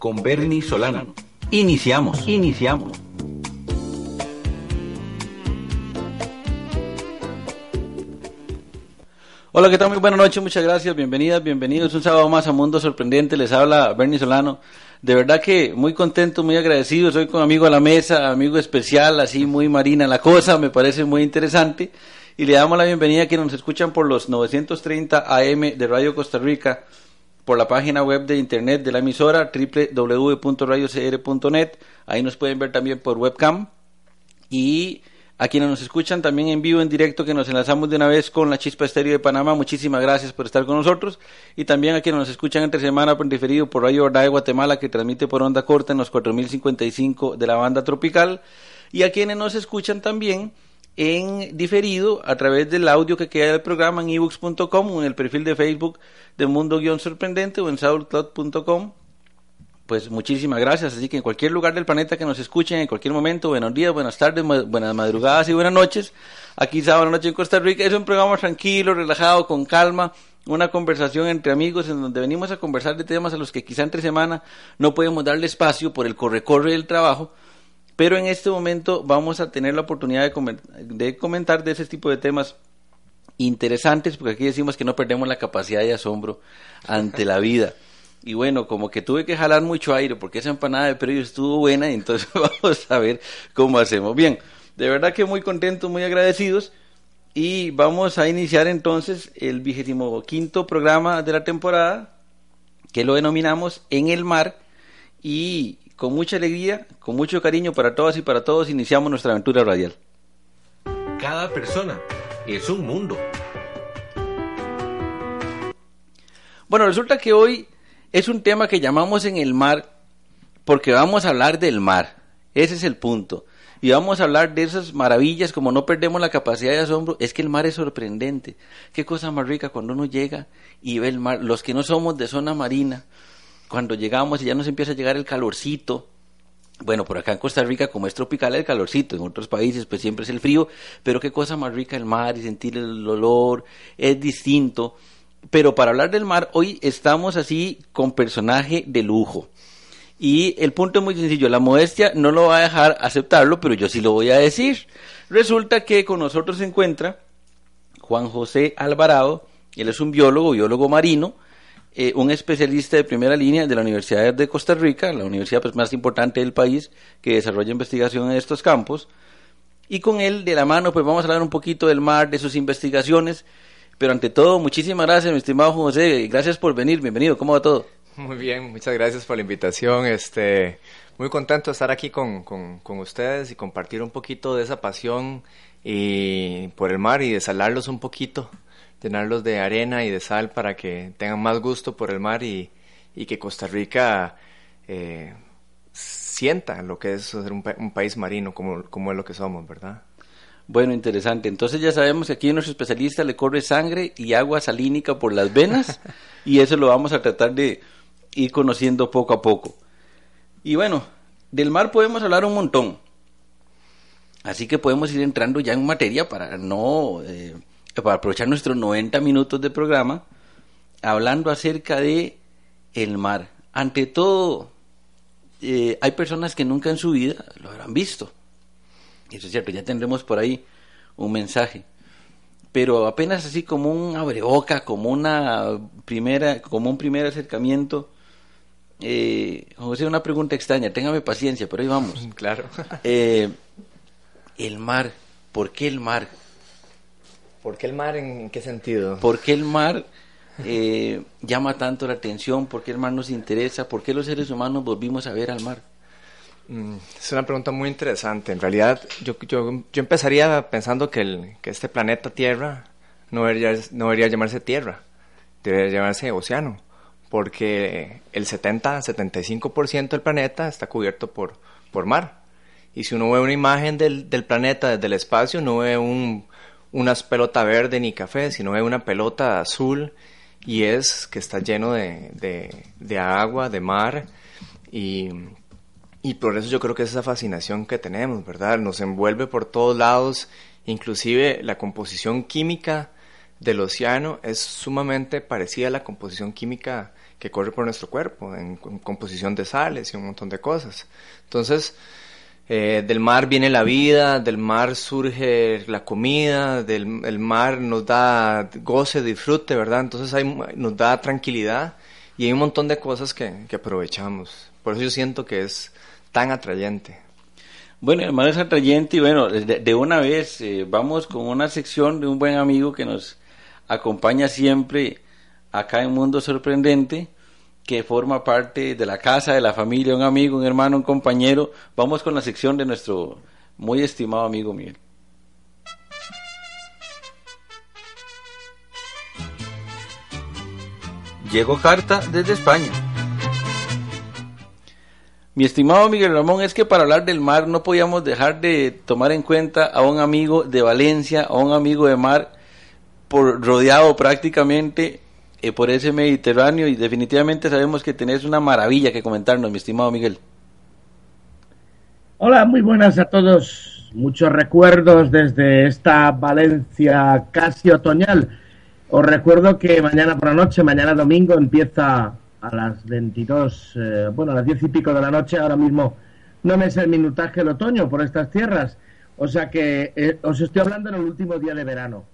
con Bernie Solano. Iniciamos, iniciamos. Hola, ¿qué tal? Muy buenas noches, muchas gracias, bienvenidas, bienvenidos un sábado más a Mundo Sorprendente, les habla Bernie Solano. De verdad que muy contento, muy agradecido, soy con amigo a la mesa, amigo especial, así muy marina la cosa, me parece muy interesante. Y le damos la bienvenida a quienes nos escuchan por los 930 AM de Radio Costa Rica, por la página web de internet de la emisora www.radiocr.net. Ahí nos pueden ver también por webcam. Y a quienes nos escuchan también en vivo, en directo, que nos enlazamos de una vez con la Chispa Estéreo de Panamá. Muchísimas gracias por estar con nosotros. Y también a quienes nos escuchan entre semana por diferido por Radio Verdad de Guatemala, que transmite por onda corta en los 4055 de la banda tropical. Y a quienes nos escuchan también en diferido a través del audio que queda del programa en ebooks.com o en el perfil de Facebook de Mundo-Sorprendente o en soundcloud.com. Pues muchísimas gracias. Así que en cualquier lugar del planeta que nos escuchen, en cualquier momento, buenos días, buenas tardes, buenas madrugadas y buenas noches. Aquí sábado noche en Costa Rica. Es un programa tranquilo, relajado, con calma. Una conversación entre amigos en donde venimos a conversar de temas a los que quizá entre semana no podemos darle espacio por el corre-corre del trabajo pero en este momento vamos a tener la oportunidad de, comentar de ese tipo de temas interesantes, porque aquí decimos que no perdemos la capacidad de asombro ante la vida. Y bueno, como que tuve que jalar mucho aire porque esa empanada de perro estuvo buena, y entonces vamos a ver cómo hacemos. Bien, de verdad que muy contentos, muy agradecidos. Y vamos a iniciar entonces el vigésimo quinto programa de la temporada, que lo denominamos En el Mar. Y con mucha alegría, con mucho cariño para todas y para todos, iniciamos nuestra aventura radial. Cada persona es un mundo. Bueno, resulta que hoy es un tema que llamamos en el mar porque vamos a hablar del mar. Ese es el punto. Y vamos a hablar de esas maravillas, como no perdemos la capacidad de asombro, es que el mar es sorprendente. Qué cosa más rica cuando uno llega y ve el mar. Los que no somos de zona marina, cuando llegamos y ya nos empieza a llegar el calorcito, bueno, por acá en Costa Rica, como es tropical el calorcito, en otros países pues siempre es el frío, pero qué cosa más rica el mar y sentir el olor, es distinto. Pero para hablar del mar, hoy estamos así con personaje de lujo. Y el punto es muy sencillo, la modestia no lo va a dejar aceptarlo, pero yo sí lo voy a decir. Resulta que con nosotros se encuentra Juan José Alvarado, él es un biólogo, biólogo marino, eh, un especialista de primera línea de la Universidad de Costa Rica, la universidad pues, más importante del país que desarrolla investigación en estos campos. Y con él de la mano pues vamos a hablar un poquito del mar, de sus investigaciones. Pero ante todo, muchísimas gracias, mi estimado José. Gracias por venir. Bienvenido. ¿Cómo va todo? Muy bien, muchas gracias por la invitación. Este, muy contento de estar aquí con, con, con ustedes y compartir un poquito de esa pasión y por el mar y de salarlos un poquito llenarlos de arena y de sal para que tengan más gusto por el mar y, que Costa Rica eh, sienta lo que es ser un, país marino como, como es lo que somos, ¿verdad? Bueno, interesante. Entonces ya sabemos que aquí nuestro especialista le corre sangre y agua salínica por las venas y eso lo vamos a tratar de ir conociendo poco a poco. Y bueno, del mar podemos hablar un montón. Así que podemos ir entrando ya en materia para no eh, para aprovechar nuestros 90 minutos de programa, hablando acerca de el mar. Ante todo, eh, hay personas que nunca en su vida lo habrán visto. Eso es cierto, ya tendremos por ahí un mensaje. Pero apenas así como un abreboca, como una primera, como un primer acercamiento, eh, José, una pregunta extraña, téngame paciencia, pero ahí vamos. Claro. Eh, el mar, ¿por qué el mar? ¿Por qué el mar en qué sentido? ¿Por qué el mar eh, llama tanto la atención? ¿Por qué el mar nos interesa? ¿Por qué los seres humanos volvimos a ver al mar? Mm, Es una pregunta muy interesante. En realidad, yo, yo, yo empezaría pensando que, el, que este planeta Tierra no debería, no debería llamarse Tierra, debería llamarse océano, porque el 70-75% del planeta está cubierto por, por mar. Y si uno ve una imagen del, del planeta desde el espacio, no ve un, una pelota verde ni café, sino ve una pelota azul y es que está lleno de, de, de agua, de mar y, y por eso yo creo que es esa fascinación que tenemos, ¿verdad? Nos envuelve por todos lados, inclusive la composición química del océano es sumamente parecida a la composición química que corre por nuestro cuerpo, en, en composición de sales y un montón de cosas. Entonces, eh, del mar viene la vida, del mar surge la comida, del el mar nos da goce, disfrute, ¿verdad? Entonces hay, nos da tranquilidad y hay un montón de cosas que, que aprovechamos. Por eso yo siento que es tan atrayente. Bueno, el mar es atrayente y bueno, de, una vez eh, vamos con una sección de un buen amigo que nos acompaña siempre acá en Mundo Sorprendente, que forma parte de la casa, de la familia, un amigo, un hermano, un compañero. Vamos con la sección de nuestro muy estimado amigo Miguel. Llegó carta desde España. Mi estimado Miguel Ramón, es que para hablar del mar no podíamos dejar de tomar en cuenta a un amigo de Valencia, a un amigo de mar, por rodeado prácticamente eh, por ese Mediterráneo y definitivamente sabemos que tenés una maravilla que comentarnos, mi estimado Miguel. Hola, muy buenas a todos. Muchos recuerdos desde esta Valencia casi otoñal. Os recuerdo que mañana por la noche, mañana domingo, empieza a las 22, eh, bueno, a las 10 y pico de la noche, ahora mismo no me sé el minutaje el otoño por estas tierras. O sea que eh, os estoy hablando en el último día de verano.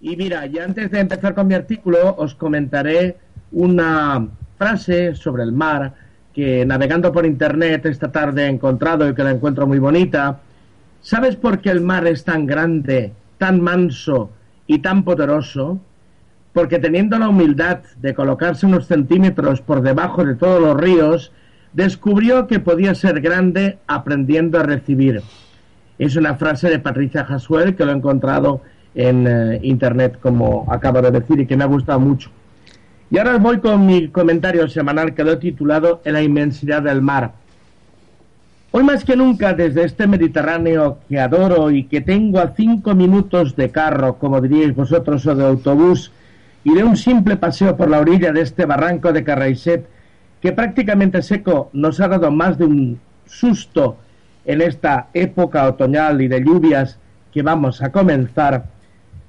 Y mira, ya antes de empezar con mi artículo, os comentaré una frase sobre el mar que navegando por internet esta tarde he encontrado y que la encuentro muy bonita. ¿Sabes por qué el mar es tan grande, tan manso y tan poderoso? Porque teniendo la humildad de colocarse unos centímetros por debajo de todos los ríos, descubrió que podía ser grande aprendiendo a recibir. Es una frase de Patricia Haswell que lo he encontrado en eh, internet, como acabo de decir, y que me ha gustado mucho. Y ahora voy con mi comentario semanal que lo he titulado En la inmensidad del mar. Hoy más que nunca, desde este Mediterráneo que adoro y que tengo a cinco minutos de carro, como diríais vosotros, o de autobús, y de un simple paseo por la orilla de este barranco de Carraiset, que prácticamente seco nos ha dado más de un susto en esta época otoñal y de lluvias que vamos a comenzar,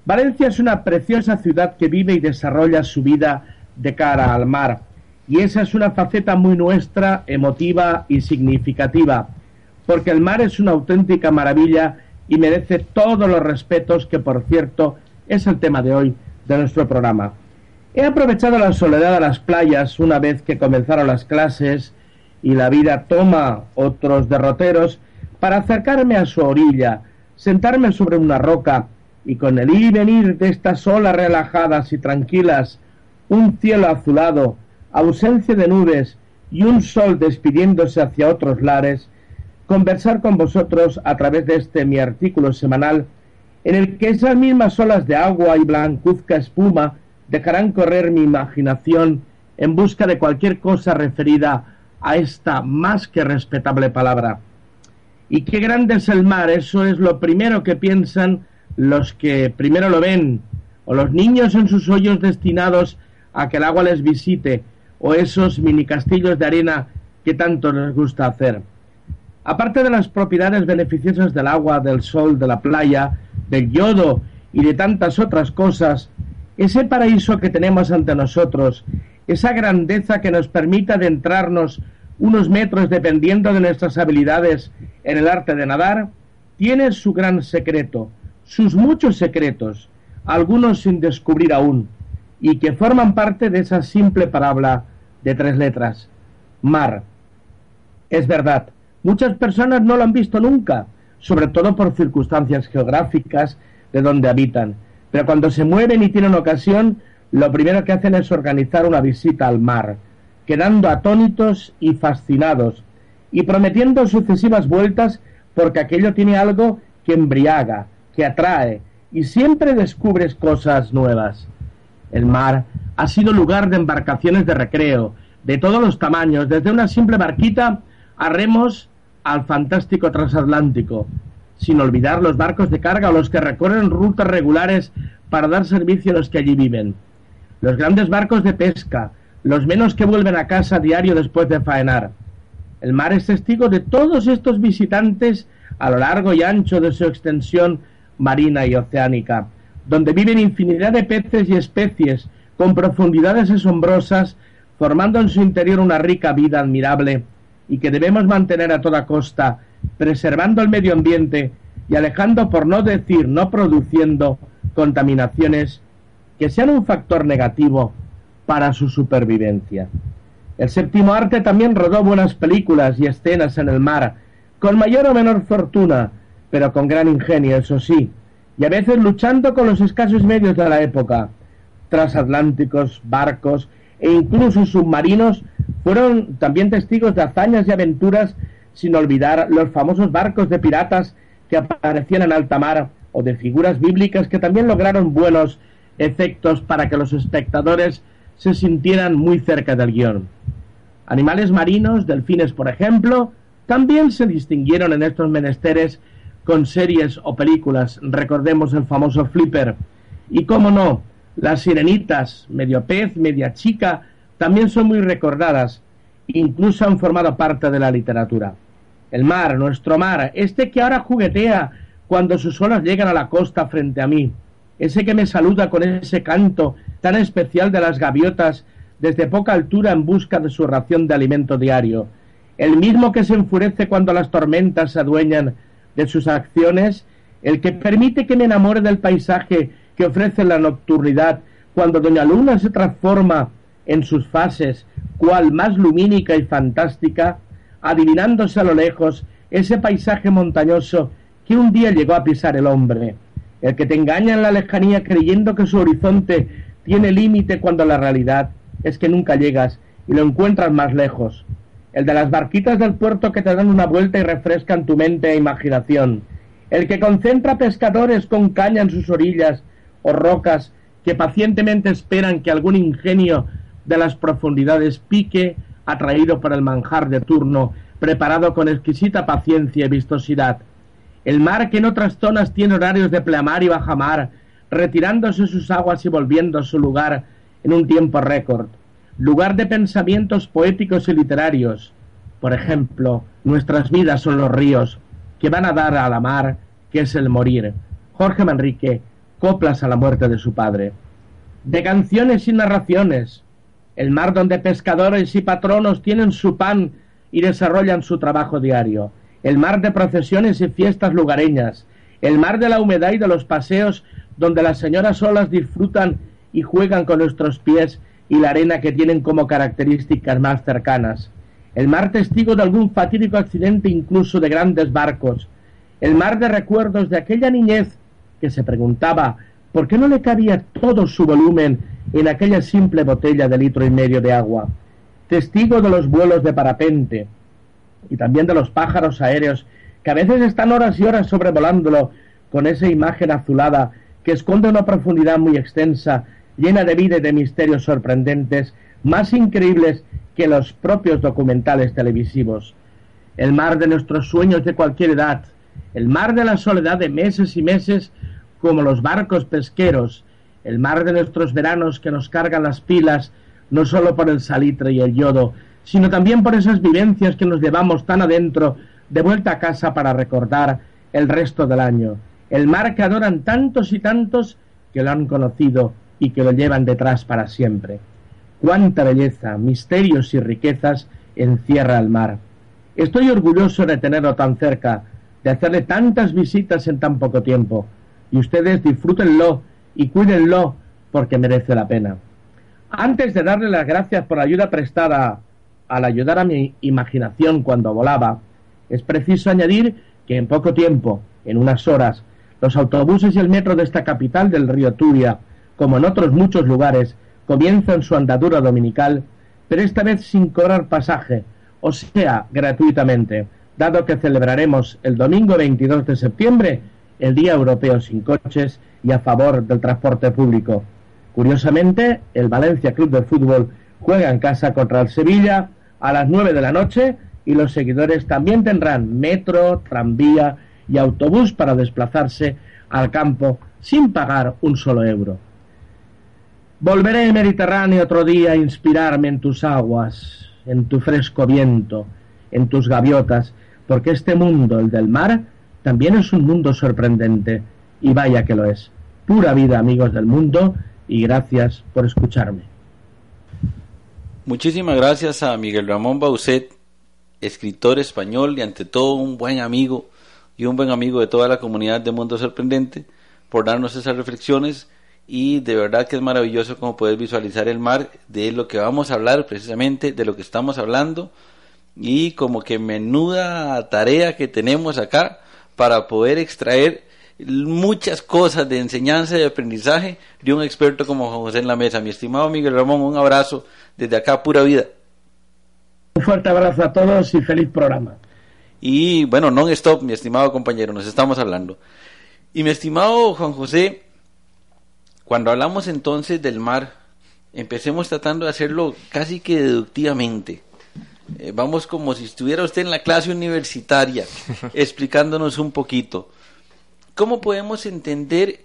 Valencia es una preciosa ciudad que vive y desarrolla su vida de cara al mar. Y esa es una faceta muy nuestra, emotiva y significativa, porque el mar es una auténtica maravilla y merece todos los respetos que, por cierto, es el tema de hoy de nuestro programa. He aprovechado la soledad de las playas una vez que comenzaron las clases y la vida toma otros derroteros para acercarme a su orilla, sentarme sobre una roca y con el ir y venir de estas olas relajadas y tranquilas, un cielo azulado, ausencia de nubes y un sol despidiéndose hacia otros lares, conversar con vosotros a través de este mi artículo semanal, en el que esas mismas olas de agua y blancuzca espuma dejarán correr mi imaginación en busca de cualquier cosa referida a esta más que respetable palabra. Y qué grande es el mar, eso es lo primero que piensan los que primero lo ven, o los niños en sus hoyos destinados a que el agua les visite, o esos mini castillos de arena que tanto les gusta hacer. Aparte de las propiedades beneficiosas del agua, del sol, de la playa, del yodo y de tantas otras cosas, ese paraíso que tenemos ante nosotros, esa grandeza que nos permite adentrarnos unos metros dependiendo de nuestras habilidades en el arte de nadar, tiene su gran secreto, sus muchos secretos, algunos sin descubrir aún, y que forman parte de esa simple palabra de tres letras. mar. Es verdad, muchas personas no lo han visto nunca, sobre todo por circunstancias geográficas de donde habitan, pero cuando se mueven y tienen ocasión, lo primero que hacen es organizar una visita al mar, quedando atónitos y fascinados, y prometiendo sucesivas vueltas porque aquello tiene algo que embriaga, que atrae, y siempre descubres cosas nuevas. El mar ha sido lugar de embarcaciones de recreo, de todos los tamaños, desde una simple barquita a remos al fantástico transatlántico, sin olvidar los barcos de carga o los que recorren rutas regulares para dar servicio a los que allí viven. Los grandes barcos de pesca, los menos que vuelven a casa diario después de faenar. El mar es testigo de todos estos visitantes a lo largo y ancho de su extensión marina y oceánica, donde viven infinidad de peces y especies con profundidades asombrosas, formando en su interior una rica vida admirable y que debemos mantener a toda costa, preservando el medio ambiente y alejando, por no decir no produciendo, contaminaciones que sean un factor negativo para su supervivencia. El séptimo arte también rodó buenas películas y escenas en el mar, con mayor o menor fortuna, pero con gran ingenio, eso sí, y a veces luchando con los escasos medios de la época. Transatlánticos, barcos e incluso submarinos fueron también testigos de hazañas y aventuras, sin olvidar los famosos barcos de piratas que aparecían en alta mar o de figuras bíblicas que también lograron buenos efectos para que los espectadores se sintieran muy cerca del guion. Animales marinos, delfines por ejemplo, también se distinguieron en estos menesteres con series o películas, recordemos el famoso Flipper, y cómo no, las sirenitas, medio pez, media chica, también son muy recordadas, incluso han formado parte de la literatura. El mar, nuestro mar, este que ahora juguetea cuando sus olas llegan a la costa frente a mí, ese que me saluda con ese canto tan especial de las gaviotas desde poca altura en busca de su ración de alimento diario, el mismo que se enfurece cuando las tormentas se adueñan de sus acciones, el que permite que me enamore del paisaje que ofrece la nocturnidad, cuando Doña Luna se transforma en sus fases, cual más lumínica y fantástica, adivinándose a lo lejos ese paisaje montañoso que un día llegó a pisar el hombre, el que te engaña en la lejanía creyendo que su horizonte tiene límite cuando la realidad es que nunca llegas y lo encuentras más lejos, el de las barquitas del puerto que te dan una vuelta y refrescan tu mente e imaginación, el que concentra pescadores con caña en sus orillas o rocas que pacientemente esperan que algún ingenio de las profundidades pique, atraído por el manjar de turno, preparado con exquisita paciencia y vistosidad. El mar que en otras zonas tiene horarios de pleamar y bajamar, retirándose sus aguas y volviendo a su lugar en un tiempo récord lugar de pensamientos poéticos y literarios. Por ejemplo, nuestras vidas son los ríos que van a dar a la mar, que es el morir. Jorge Manrique, coplas a la muerte de su padre. De canciones y narraciones, el mar donde pescadores y patronos tienen su pan y desarrollan su trabajo diario, el mar de procesiones y fiestas lugareñas, el mar de la humedad y de los paseos donde las señoras solas disfrutan y juegan con nuestros pies y la arena que tienen como características más cercanas, el mar testigo de algún fatídico accidente incluso de grandes barcos, el mar de recuerdos de aquella niñez que se preguntaba por qué no le cabía todo su volumen en aquella simple botella de litro y medio de agua, testigo de los vuelos de parapente y también de los pájaros aéreos que a veces están horas y horas sobrevolándolo con esa imagen azulada que esconde una profundidad muy extensa llena de vida y de misterios sorprendentes, más increíbles que los propios documentales televisivos. El mar de nuestros sueños de cualquier edad, el mar de la soledad de meses y meses como los barcos pesqueros, el mar de nuestros veranos que nos cargan las pilas no solo por el salitre y el yodo, sino también por esas vivencias que nos llevamos tan adentro de vuelta a casa para recordar el resto del año. El mar que adoran tantos y tantos que lo han conocido y que lo llevan detrás para siempre. Cuánta belleza, misterios y riquezas encierra el mar. Estoy orgulloso de tenerlo tan cerca, de hacerle tantas visitas en tan poco tiempo. Y ustedes disfrútenlo y cuídenlo porque merece la pena. Antes de darle las gracias por la ayuda prestada al ayudar a mi imaginación cuando volaba, es preciso añadir que en poco tiempo, en unas horas, los autobuses y el metro de esta capital del río Turia, como en otros muchos lugares, comienzan su andadura dominical, pero esta vez sin cobrar pasaje, o sea, gratuitamente, dado que celebraremos el domingo 22 de septiembre el Día Europeo sin coches y a favor del transporte público. Curiosamente, el Valencia Club de Fútbol juega en casa contra el Sevilla a las 9 de la noche y los seguidores también tendrán metro, tranvía y autobús para desplazarse al campo sin pagar un solo euro. Volveré Mediterráneo otro día a inspirarme en tus aguas, en tu fresco viento, en tus gaviotas, porque este mundo, el del mar, también es un mundo sorprendente, y vaya que lo es. Pura vida, amigos del mundo, y gracias por escucharme. Muchísimas gracias a Miguel Ramón Bauset, escritor español y ante todo un buen amigo y un buen amigo de toda la comunidad de Mundo Sorprendente, por darnos esas reflexiones y de verdad que es maravilloso como poder visualizar el mar de lo que vamos a hablar precisamente, de lo que estamos hablando y como que menuda tarea que tenemos acá para poder extraer muchas cosas de enseñanza y aprendizaje de un experto como José en la mesa. Mi estimado Miguel Ramón, un abrazo desde acá, pura vida. Un fuerte abrazo a todos y feliz programa. Y bueno, non-stop, mi estimado compañero, nos estamos hablando. Y mi estimado Juan José, cuando hablamos entonces del mar, empecemos tratando de hacerlo casi que deductivamente. Eh, vamos como si estuviera usted en la clase universitaria, explicándonos un poquito. ¿Cómo podemos entender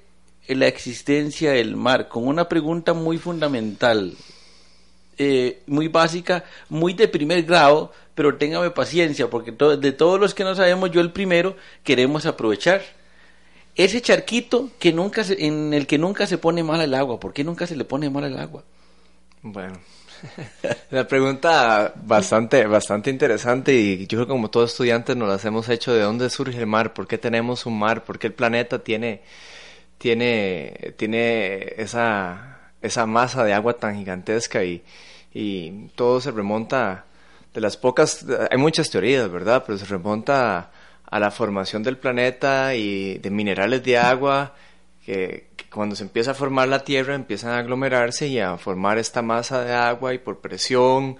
la existencia del mar? Con una pregunta muy fundamental, eh, muy básica, muy de primer grado, pero téngame paciencia, porque de todos los que no sabemos, yo el primero, queremos aprovechar. Ese charquito que nunca en el que nunca se pone mal el agua, ¿por qué nunca se le pone mal el agua? Bueno, la pregunta bastante, bastante interesante y yo creo que como todos estudiantes nos las hemos hecho de dónde surge el mar, por qué tenemos un mar, por qué el planeta tiene, tiene, tiene esa, esa masa de agua tan gigantesca y, y todo se remonta de las pocas, hay muchas teorías, ¿verdad? Pero se remonta la formación del planeta y de minerales de agua que, cuando se empieza a formar la Tierra empiezan a aglomerarse y a formar esta masa de agua y por presión,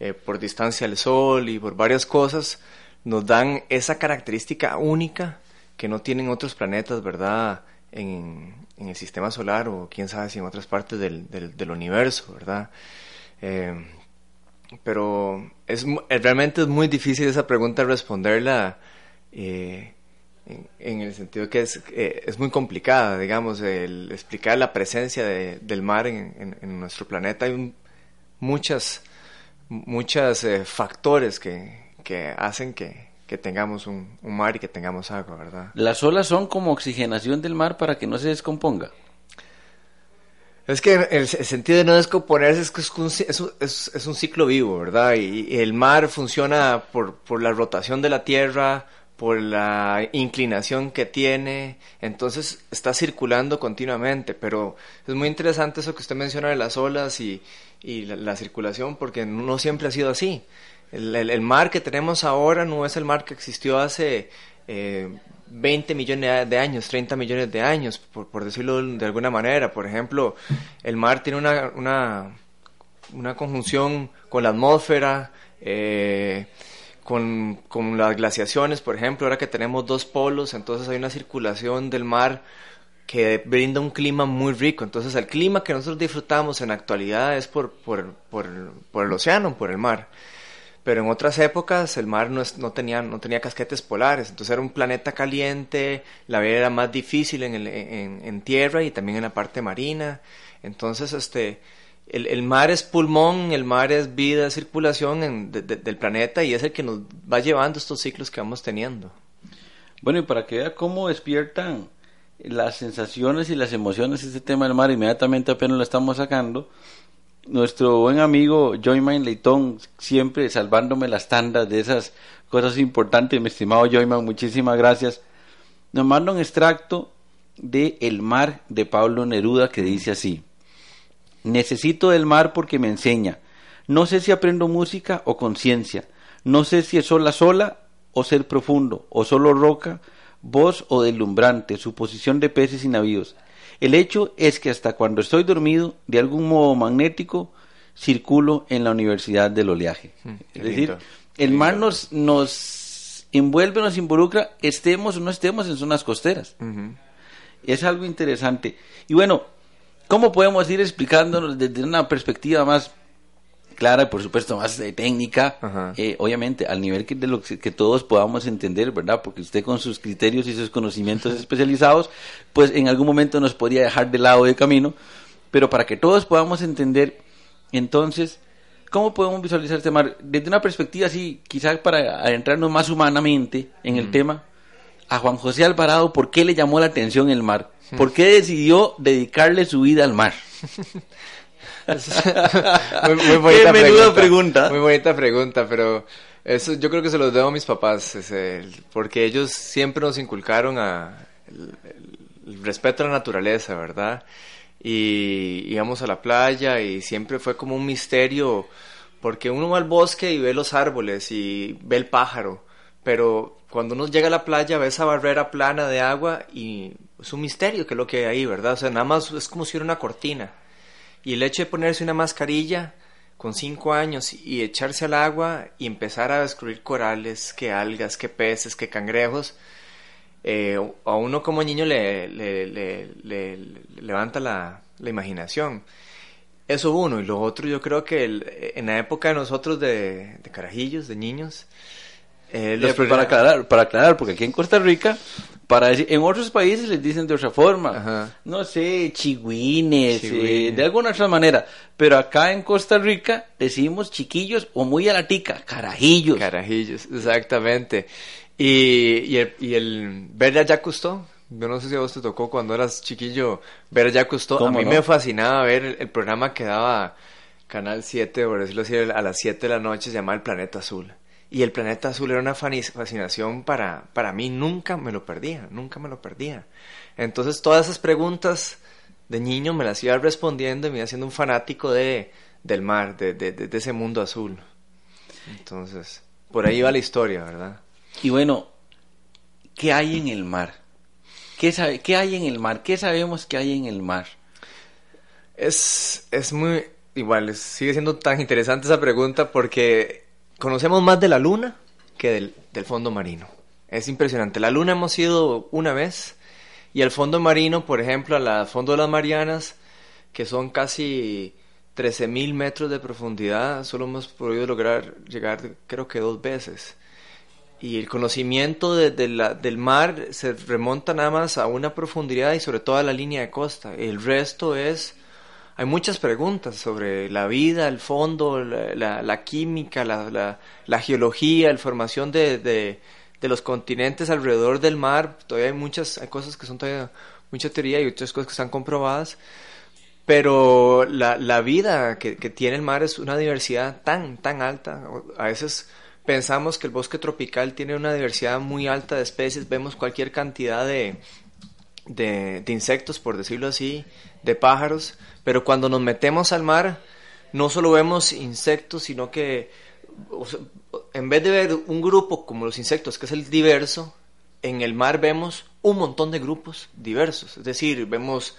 eh, por distancia al Sol y por varias cosas nos dan esa característica única que no tienen otros planetas, ¿verdad? En, el sistema solar o quién sabe si en otras partes del, del, del universo, ¿verdad? Eh, pero es, eh, realmente es muy difícil esa pregunta responderla eh, en, el sentido que es, eh, es muy complicada, digamos, el explicar la presencia de, del mar en, en, nuestro planeta. Hay muchas, muchos factores que, que hacen que, que tengamos un, un, mar y que tengamos agua, ¿verdad? Las olas son como oxigenación del mar para que no se descomponga. Es que el, sentido de no descomponerse es que es un, es, es un ciclo vivo, ¿verdad? Y, el mar funciona por, por, la rotación de la Tierra, por la inclinación que tiene, entonces está circulando continuamente, pero es muy interesante eso que usted menciona de las olas y, la, circulación, porque no siempre ha sido así. El, mar que tenemos ahora no es el mar que existió hace eh, 20 millones de años, 30 millones de años, por, decirlo de alguna manera. Por ejemplo, el mar tiene una, una, una conjunción con la atmósfera, eh, con, con, las glaciaciones, por ejemplo, ahora que tenemos dos polos, entonces hay una circulación del mar que brinda un clima muy rico. Entonces el clima que nosotros disfrutamos en la actualidad es por, por, por, el océano, por el mar. Pero en otras épocas el mar no, no, tenía, no tenía casquetes polares, entonces era un planeta caliente, la vida era más difícil en, el, en, en tierra y también en la parte marina, entonces este, el, mar es pulmón, el mar es vida, circulación del planeta y es el que nos va llevando estos ciclos que vamos teniendo. Bueno, y para que vea cómo despiertan las sensaciones y las emociones este tema del mar, inmediatamente apenas lo estamos sacando, nuestro buen amigo Joyman Leitón, siempre salvándome las tandas de esas cosas importantes, mi estimado Joyman, muchísimas gracias. Nos manda un extracto de El mar de Pablo Neruda que dice así: Necesito el mar porque me enseña, No sé si aprendo música o conciencia. No sé si es sola sola o ser profundo, o solo roca, voz o deslumbrante, suposición de peces y navíos. El hecho es que hasta cuando estoy dormido, de algún modo magnético, circulo en la Universidad del Oleaje. Mm, qué es decir, lindo, el mar nos, nos envuelve, nos involucra, estemos o no estemos en zonas costeras. Es algo interesante. Y bueno, ¿cómo podemos ir explicándonos desde una perspectiva más clara y por supuesto más eh, técnica? Eh, obviamente, al nivel que, de lo que, que todos podamos entender, ¿verdad? Porque usted con sus criterios y sus conocimientos especializados, pues en algún momento nos podría dejar de lado de camino. Pero para que todos podamos entender, entonces, ¿cómo podemos visualizar este mar? Desde una perspectiva así, quizás para adentrarnos más humanamente en el tema, a Juan José Alvarado, ¿por qué le llamó la atención el mar? ¿Por qué decidió dedicarle su vida al mar? muy, muy bonita Qué menuda pregunta. Muy bonita pregunta, pero eso yo creo que se los debo a mis papás, es el- porque ellos siempre nos inculcaron a el- el respeto a la naturaleza, ¿verdad? Y íbamos a la playa y siempre fue como un misterio, porque uno va al bosque y ve los árboles y ve el pájaro, pero cuando uno llega a la playa ve esa barrera plana de agua y es un misterio que es lo que hay ahí, ¿verdad? O sea, nada más es como si fuera una cortina. Y el hecho de ponerse una mascarilla con cinco años y echarse al agua y empezar a descubrir corales, que algas, que peces, que cangrejos, eh, a uno como niño le, le- le- le- le levanta la, imaginación. Eso uno. Y lo otro, yo creo que en la época de nosotros de carajillos, de niños, eh, los Eh, para aclarar, para aclarar, porque aquí en Costa Rica, para decir, en otros países les dicen de otra forma, Ajá. no sé, chigüines, eh, Chigüines. de alguna otra manera, pero acá en Costa Rica decimos chiquillos o muy a la tica, carajillos. Carajillos, exactamente. Y, y el, y el ver a Jacques Cousteau, yo no sé si a vos te tocó cuando eras chiquillo ver a Jacques Cousteau, a ¿Cómo mí no? me fascinaba ver el, el programa que daba Canal 7, por decirlo así, a las 7 de la noche, se llamaba El Planeta Azul. Y el Planeta Azul era una fascinación para, para mí, nunca me lo perdía, nunca me lo perdía. Entonces todas esas preguntas de niño me las iba respondiendo y me iba haciendo un fanático de, del mar, de, de- ese mundo azul. Entonces, por ahí va la historia, ¿verdad? Y bueno, ¿qué hay en el mar? ¿Qué, sabe, ¿Qué hay en el mar? ¿Qué sabemos que hay en el mar? Es, es muy, igual, sigue siendo tan interesante esa pregunta porque conocemos más de la luna que del, fondo marino. Es impresionante. La luna hemos ido una vez y el fondo marino, por ejemplo, al fondo de las Marianas, que son casi 13.000 metros de profundidad, solo hemos podido lograr llegar creo que dos veces. Y el conocimiento del mar se remonta nada más a una profundidad y sobre todo a la línea de costa. El resto es... Hay muchas preguntas sobre la vida, el fondo, la, química, la, geología, la formación de, los continentes alrededor del mar. Todavía hay muchas hay cosas que son todavía mucha teoría y otras cosas que están comprobadas. Pero la, vida que, tiene el mar es una diversidad tan, tan alta. A veces pensamos que el bosque tropical tiene una diversidad muy alta de especies, vemos cualquier cantidad de insectos, por decirlo así, de pájaros, pero cuando nos metemos al mar, no solo vemos insectos, sino que o sea, en vez de ver un grupo como los insectos, que es el diverso, en el mar vemos un montón de grupos diversos, es decir, vemos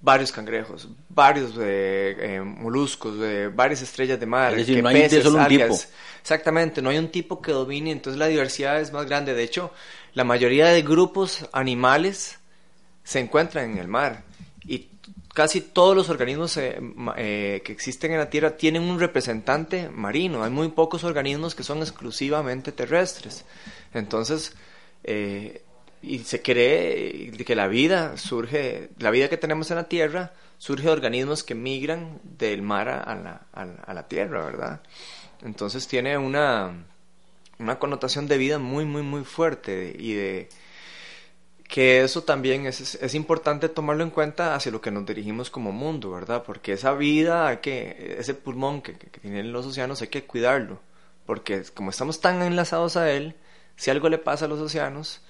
varios cangrejos, varios eh, eh, moluscos, eh, varias estrellas de mar, Es decir, que no hay de solo un algas. tipo. Exactamente, no hay un tipo que domine, entonces la diversidad es más grande. De hecho, la mayoría de grupos animales se encuentran en el mar y casi todos los organismos eh, eh, que existen en la Tierra tienen un representante marino. Hay muy pocos organismos que son exclusivamente terrestres. Entonces, eh, y se cree que la vida surge, la vida que tenemos en la Tierra surge de organismos que migran del mar a, a la, a la- a la Tierra, ¿verdad? Entonces tiene una, una connotación de vida muy, muy, muy fuerte y de que eso también es, es, importante tomarlo en cuenta hacia lo que nos dirigimos como mundo, ¿verdad? Porque esa vida, hay que, ese pulmón que, tienen los océanos hay que cuidarlo, porque como estamos tan enlazados a él, si algo le pasa a los océanos,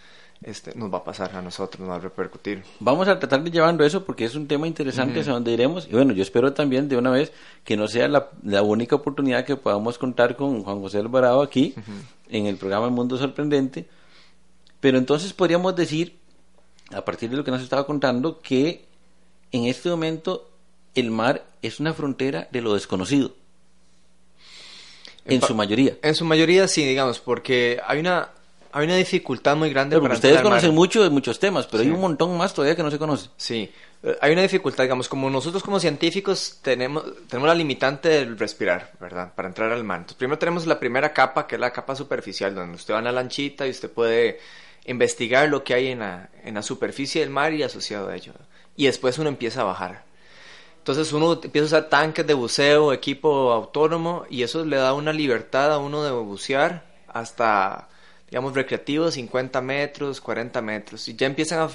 este, nos va a pasar a nosotros, nos va a repercutir. Vamos a tratar de llevando eso porque es un tema interesante hacia donde iremos. Y bueno, yo espero también de una vez que no sea la, la única oportunidad que podamos contar con Juan José Alvarado aquí en el programa El Mundo Sorprendente. Pero entonces podríamos decir, a partir de lo que nos estaba contando, que en este momento el mar es una frontera de lo desconocido. En, su mayoría. En su mayoría sí, digamos, porque hay una, hay una dificultad muy grande Porque para ustedes mar. conocen mucho de muchos temas, pero Sí. hay un montón más todavía que no se conoce. Sí, Eh, hay una dificultad, digamos, como nosotros como científicos tenemos, tenemos la limitante del respirar, ¿verdad? Para entrar al mar. Entonces, primero tenemos la primera capa, que es la capa superficial, donde usted va en la lanchita y usted puede investigar lo que hay en la, en la superficie del mar y asociado a ello. Y después uno empieza a bajar. Entonces uno empieza a usar tanques de buceo, equipo autónomo, y eso le da una libertad a uno de bucear hasta, digamos, recreativo, 50 metros, 40 metros. Y ya empiezan a,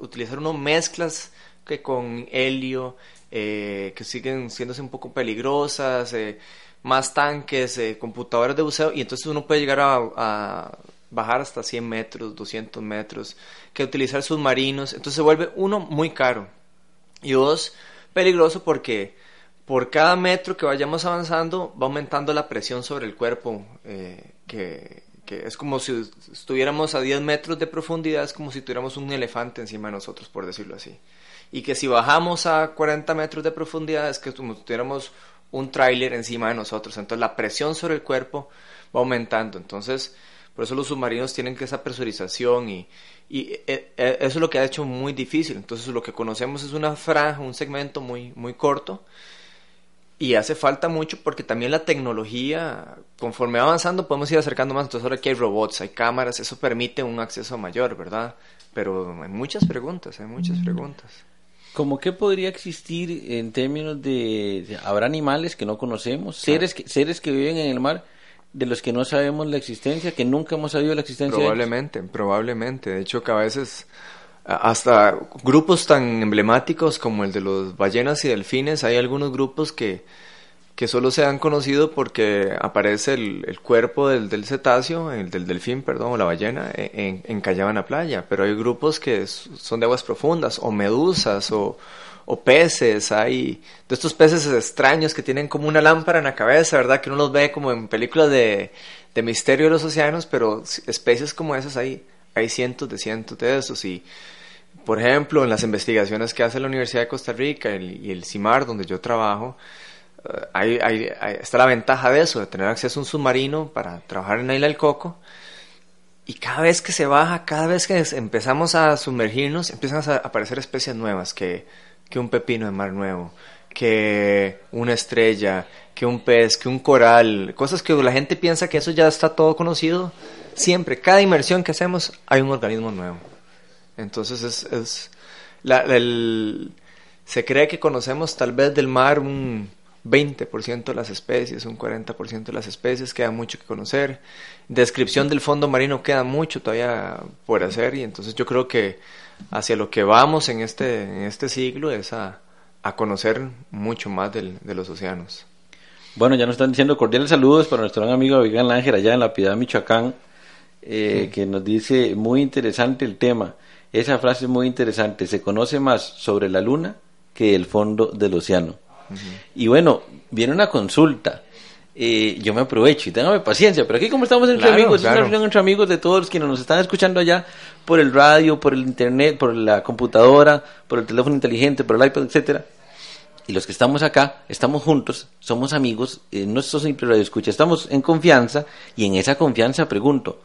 utilizar uno mezclas que con helio, eh, que siguen siéndose un poco peligrosas, eh, más tanques, eh, computadoras de buceo, y entonces uno puede llegar a bajar hasta 100 metros, 200 metros, que utilizar submarinos. Entonces se vuelve uno muy caro. Y dos, peligroso porque por cada metro que vayamos avanzando va aumentando la presión sobre el cuerpo, eh, que, es como si estuviéramos a 10 metros de profundidad, es como si tuviéramos un elefante encima de nosotros, por decirlo así. Y que si bajamos a 40 metros de profundidad es que como si tuviéramos un tráiler encima de nosotros. Entonces la presión sobre el cuerpo va aumentando. Entonces, por eso los submarinos tienen que esa presurización y, y eh, eh, eso es lo que ha hecho muy difícil. Entonces lo que conocemos es una franja, un segmento muy, muy corto y hace falta mucho porque también la tecnología, conforme va avanzando, podemos ir acercando más. Entonces ahora que hay robots, hay cámaras, eso permite un acceso mayor, ¿verdad? Pero hay muchas preguntas, hay muchas preguntas. ¿Cómo qué podría existir en términos de, de- habrá animales que no conocemos, seres que, seres que viven en el mar de los que no sabemos la existencia, que nunca hemos sabido la existencia de ellos? Probablemente, probablemente. De hecho, que a veces hasta grupos tan emblemáticos como el de los ballenas y delfines, hay algunos grupos que, que solo se han conocido porque aparece el, el cuerpo del, del cetáceo, el del delfín, perdón, o la ballena, e, en, en la playa. Pero hay grupos que son de aguas profundas, o medusas, o, o peces. Hay de estos peces extraños que tienen como una lámpara en la cabeza, ¿verdad? Que uno los ve como en películas de, de misterio de los océanos, pero especies como esas hay, hay cientos de cientos de esos. Y, por ejemplo, en las investigaciones que hace la Universidad de Costa Rica el- y el CIMAR, donde yo trabajo, eh, hay, hay- está la ventaja de eso, de tener acceso a un submarino para trabajar en la isla del Coco. Y cada vez que se baja, cada vez que empezamos a sumergirnos, empiezan a aparecer especies nuevas, que, que un pepino de mar nuevo, que una estrella, que un pez, que un coral, cosas que la gente piensa que eso ya está todo conocido. Siempre, cada inmersión que hacemos, hay un organismo nuevo. Entonces es, es la- el- se cree que conocemos tal vez del mar un 20% de las especies, un 40% de las especies, queda mucho que conocer. Descripción del fondo marino queda mucho todavía por hacer y entonces yo creo que hacia lo que vamos en este, en este siglo es a, a conocer mucho más del- de los océanos. Bueno, ya nos están diciendo cordiales saludos para nuestro gran amigo Abigail Ángel allá en La Piedad, Michoacán, eh, que nos dice muy interesante el tema. Esa frase es muy interesante. Se conoce más sobre la luna que el fondo del océano. Y bueno, viene una consulta. Eh, yo me aprovecho y téngame paciencia, pero aquí como estamos entre Claro, amigos, es una reunión entre amigos de todos los que nos están escuchando allá por el radio, por el internet, por la computadora, por el teléfono inteligente, por el iPad, etcétera. Y los que estamos acá, estamos juntos, somos amigos, eh, no esto siempre radio escucha, estamos en confianza y en esa confianza pregunto,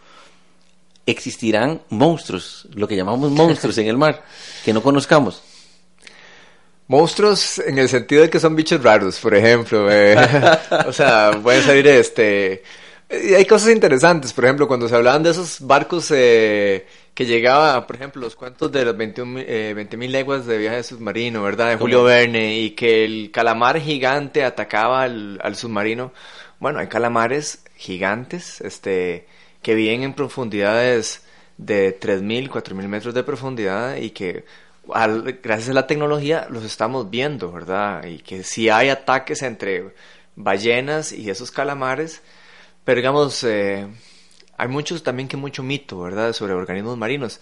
¿existirán monstruos, lo que llamamos monstruos en el mar, que no conozcamos? Monstruos en el sentido de que son bichos raros, por ejemplo. eh, o sea, pueden salir este... y hay cosas interesantes, por ejemplo, cuando se hablaban de esos barcos eh, que llegaba, por ejemplo, los cuentos de las 21, mil- eh, 20.000 leguas de viaje submarino, ¿verdad? De Julio. Verne, y que el calamar gigante atacaba al, al submarino. Bueno, hay calamares gigantes, este, que viven en profundidades de 3.000, 4.000 metros de profundidad y que gracias a la tecnología los estamos viendo, ¿verdad? Y que si hay ataques entre ballenas y esos calamares, pero digamos, eh, hay muchos también que mucho mito, ¿verdad? Sobre organismos marinos.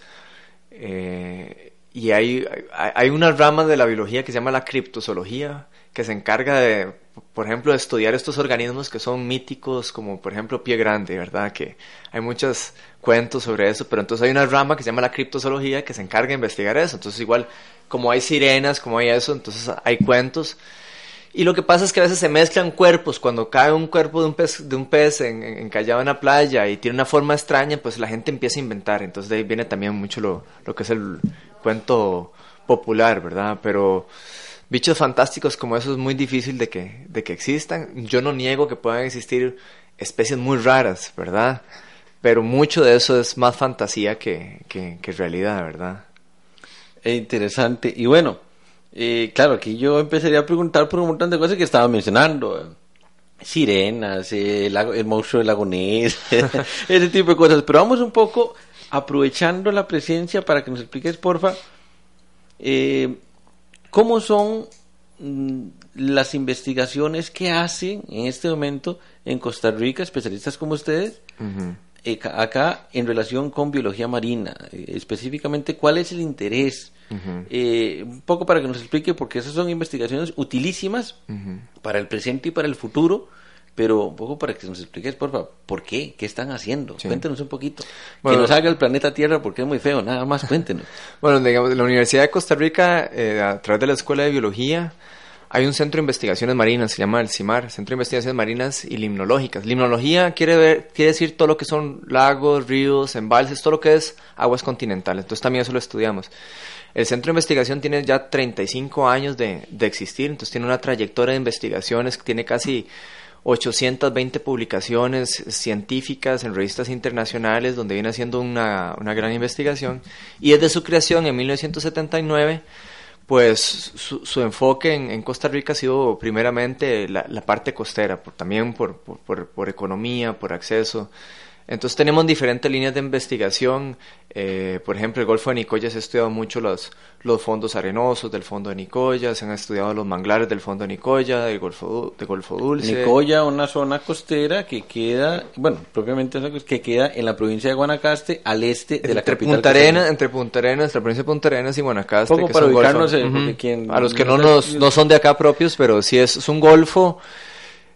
Eh, y hay, hay, hay una rama de la biología que se llama la criptozoología, que se encarga de, por ejemplo, estudiar estos organismos que son míticos, como por ejemplo pie grande, ¿verdad? Que hay muchos cuentos sobre eso, pero entonces hay una rama que se llama la criptozoología que se encarga de investigar eso. Entonces igual, como hay sirenas, como hay eso, entonces hay cuentos. Y lo que pasa es que a veces se mezclan cuerpos. Cuando cae un cuerpo de un pez, de un pez en, en- encallado en la playa y tiene una forma extraña, pues la gente empieza a inventar. Entonces de ahí viene también mucho lo, lo que es el cuento popular, ¿verdad? Pero bichos fantásticos como eso es muy difícil de que, de que existan. Yo no niego que puedan existir especies muy raras, ¿verdad? Pero mucho de eso es más fantasía que, que, que realidad, ¿verdad? Es interesante. Y bueno, eh, claro, aquí yo empezaría a preguntar por un montón de cosas que estaba mencionando. eh, Sirenas, eh, el, el monstruo del lago Ness, ese tipo de cosas. Pero vamos un poco aprovechando la presencia para que nos expliques, porfa, eh, cómo son mm, las investigaciones que hacen en este momento en Costa Rica, especialistas como ustedes, eh, acá en relación con biología marina, eh, específicamente cuál es el interés, Eh, un poco para que nos explique, porque esas son investigaciones utilísimas para el presente y para el futuro, pero un poco para que nos expliques, por favor, ¿por qué? ¿Qué están haciendo? Sí. Cuéntenos un poquito. Bueno. que nos haga el planeta Tierra porque es muy feo, nada más cuéntenos. Bueno, digamos, la Universidad de Costa Rica, eh, a través de la Escuela de Biología, hay un centro de investigaciones marinas, se llama el CIMAR, Centro de Investigaciones Marinas y Limnológicas. Limnología quiere, ver, quiere decir todo lo que son lagos, ríos, embalses, todo lo que es aguas continentales. Entonces también eso lo estudiamos. El centro de investigación tiene ya 35 años de, de existir, entonces tiene una trayectoria de investigaciones, tiene casi 820 publicaciones científicas en revistas internacionales donde viene haciendo una, una gran investigación. Y desde su creación en 1979, pues su, su enfoque en, Costa Rica ha sido primeramente la, la parte costera, por, también por, por- por economía, por acceso. Entonces tenemos diferentes líneas de investigación. eh, por ejemplo, el Golfo de Nicoya se ha estudiado mucho los, los fondos arenosos del fondo de Nicoya, se han estudiado los manglares del fondo de Nicoya, del Golfo, del Golfo Dulce. Nicoya, una zona costera que queda, bueno, propiamente que queda en la provincia de Guanacaste, al este de la entre capital. Punta. Arenas, entre Punta Arenas, entre la provincia de Punta Arenas y Guanacaste. Poco que para ubicarnos, eh, quien A los que no nos, no son de acá propios, pero sí es, es un golfo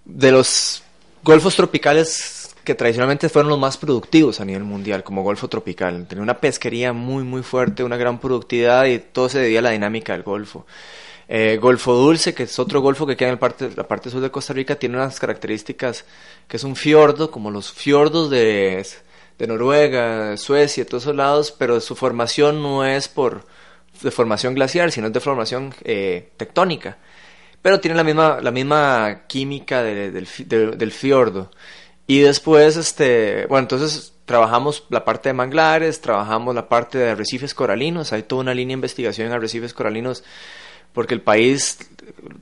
de los golfos tropicales que tradicionalmente fueron los más productivos a nivel mundial, como golfo tropical. Tenía una pesquería muy, muy fuerte, una gran productividad y todo se debía a la dinámica del golfo. Eh, golfo Dulce, que es otro golfo que queda en el parte, la parte sur de Costa Rica, tiene unas características que es un fiordo, como los fiordos de, de Noruega, Suecia, todos esos lados, pero su formación no es por de formación glaciar, sino es de formación eh, tectónica. Pero tiene la misma, la misma química de- del, del fiordo. Y después, este, bueno, entonces trabajamos la parte de manglares, trabajamos la parte de arrecifes coralinos, hay toda una línea de investigación en arrecifes coralinos, porque el país,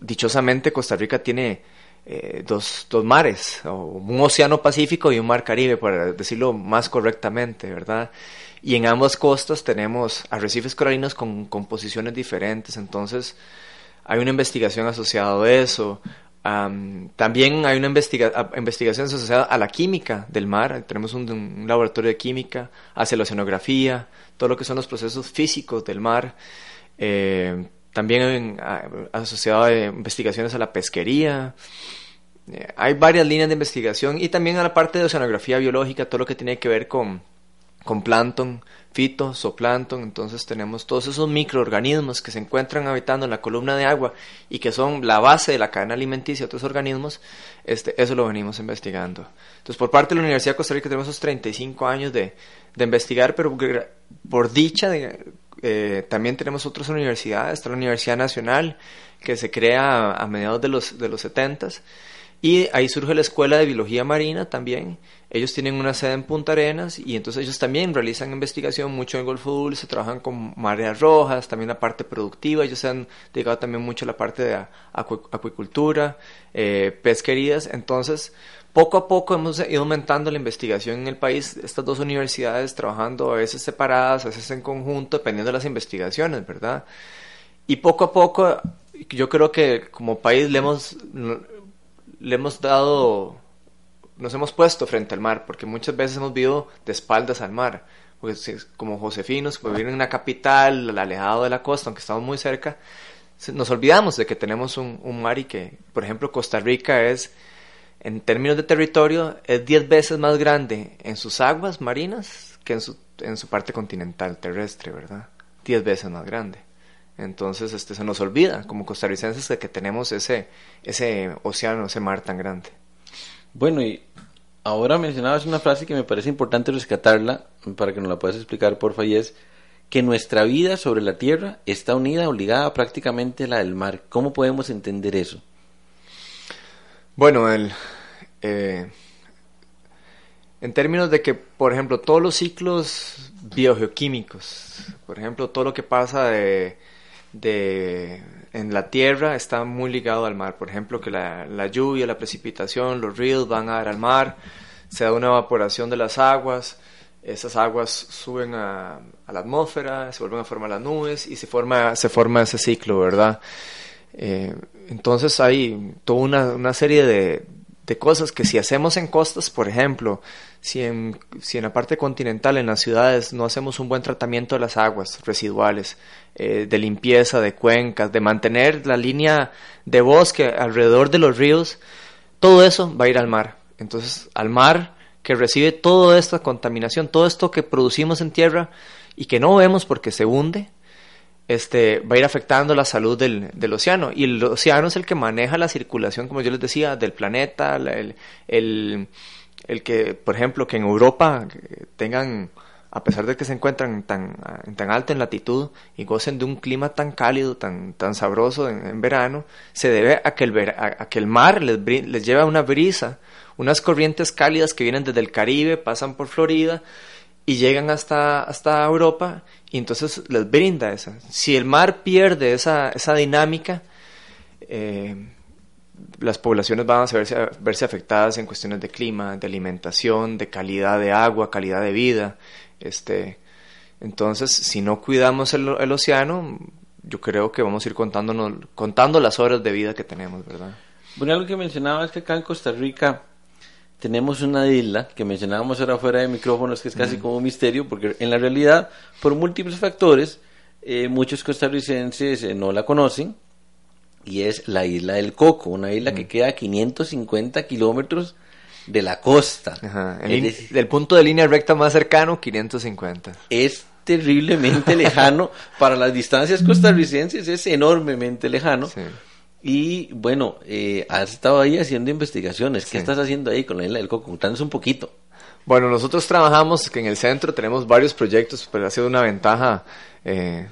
dichosamente, Costa Rica tiene eh, dos, dos mares, o un océano Pacífico y un mar Caribe, para decirlo más correctamente, ¿verdad? Y en ambas costas tenemos arrecifes coralinos con composiciones diferentes, entonces hay una investigación asociada a eso. Am, también hay una investiga- investigación asociada a la química del mar. Tenemos un, laboratorio de química, hacia la oceanografía, todo lo que son los procesos físicos del mar. Eh, también en- asociado a investigaciones a la pesquería. Eh, hay varias líneas de investigación y también a la parte de oceanografía biológica, todo lo que tiene que ver con, con plancton, fito, zooplancton, entonces tenemos todos esos microorganismos que se encuentran habitando en la columna de agua y que son la base de la cadena alimenticia de otros organismos, este, eso lo venimos investigando. Entonces, por parte de la Universidad de Costa Rica tenemos esos 35 años de, de investigar, pero por dicha, eh, también tenemos otras universidades, está la Universidad Nacional, que se crea a, mediados de los, de los 70s, y ahí surge la Escuela de Biología Marina también. Ellos tienen una sede en Punta Arenas y entonces ellos también realizan investigación mucho en el Golfo Dulce, trabajan con mareas rojas, también la parte productiva. Ellos se han dedicado también mucho a la parte de acu- acuicultura, eh, pesquerías. Entonces, poco a poco hemos ido aumentando la investigación en el país. Estas dos universidades trabajando a veces separadas, a veces en conjunto, dependiendo de las investigaciones, ¿verdad? Y poco a poco, yo creo que como país le hemos, le hemos dado, nos hemos puesto frente al mar, porque muchas veces hemos vivido de espaldas al mar. pues, es como josefinos, que viven en una capital, alejado de la costa, aunque estamos muy cerca, nos olvidamos de que tenemos un, un mar y que, por ejemplo, Costa Rica es, en términos de territorio, es 10 veces más grande en sus aguas marinas que en su, en su parte continental terrestre, ¿verdad? 10 veces más grande. Entonces, este, se nos olvida como costarricenses de que tenemos ese, ese océano, ese mar tan grande. Bueno, y ahora mencionabas una frase que me parece importante rescatarla para que nos la puedas explicar, porfa, y es que nuestra vida sobre la tierra está unida, obligada prácticamente a la del mar. ¿Cómo podemos entender eso? Bueno, el, eh, en términos de que, por ejemplo, todos los ciclos biogeoquímicos, por ejemplo, todo lo que pasa de, de- en la tierra está muy ligado al mar. Por ejemplo, que la, la lluvia, la precipitación, los ríos van a dar al mar, se da una evaporación de las aguas, esas aguas suben a, la atmósfera, se vuelven a formar las nubes y se forma, se forma ese ciclo, ¿verdad? Eh, entonces hay toda una, una serie de, de cosas que si hacemos en costas, por ejemplo, si en, si en la parte continental, en las ciudades, no hacemos un buen tratamiento de las aguas residuales, eh, de limpieza de cuencas, de mantener la línea de bosque alrededor de los ríos, todo eso va a ir al mar. Entonces, al mar que recibe toda esta contaminación, todo esto que producimos en tierra y que no vemos porque se hunde, este, va a ir afectando la salud del, océano. Y el océano es el que maneja la circulación, como yo les decía, del planeta, la- el, el, que, por ejemplo, que en Europa eh, tengan, a pesar de que se encuentran tan, en tan alta en latitud y gocen de un clima tan cálido, tan, tan sabroso en, verano, se debe a que el, vera- a, a que el mar les, les lleva una brisa, unas corrientes cálidas que vienen desde el Caribe, pasan por Florida y llegan hasta, hasta Europa y entonces les brinda esa. Si el mar pierde esa, esa dinámica, eh, las poblaciones van a verse, verse afectadas en cuestiones de clima, de alimentación, de calidad de agua, calidad de vida. Este, entonces, si no cuidamos el, el océano, yo creo que vamos a ir contándonos, contando las horas de vida que tenemos, ¿verdad? Bueno, algo que mencionaba es que acá en Costa Rica tenemos una isla que mencionábamos ahora fuera de micrófonos que es casi como un misterio porque en la realidad por múltiples factores eh, muchos costarricenses eh, no la conocen y es la isla del Coco, una isla que queda a 550 kilómetros de la costa. Ajá. Es El, decir, del punto de línea recta más cercano, 550. es terriblemente lejano para las distancias costarricenses, es enormemente lejano. Sí. Y bueno, eh, has estado ahí haciendo investigaciones. ¿Qué Sí. estás haciendo ahí con la isla del Coco? Contanos un poquito. Bueno, nosotros trabajamos que en el centro tenemos varios proyectos, pero ha sido una ventaja. eh,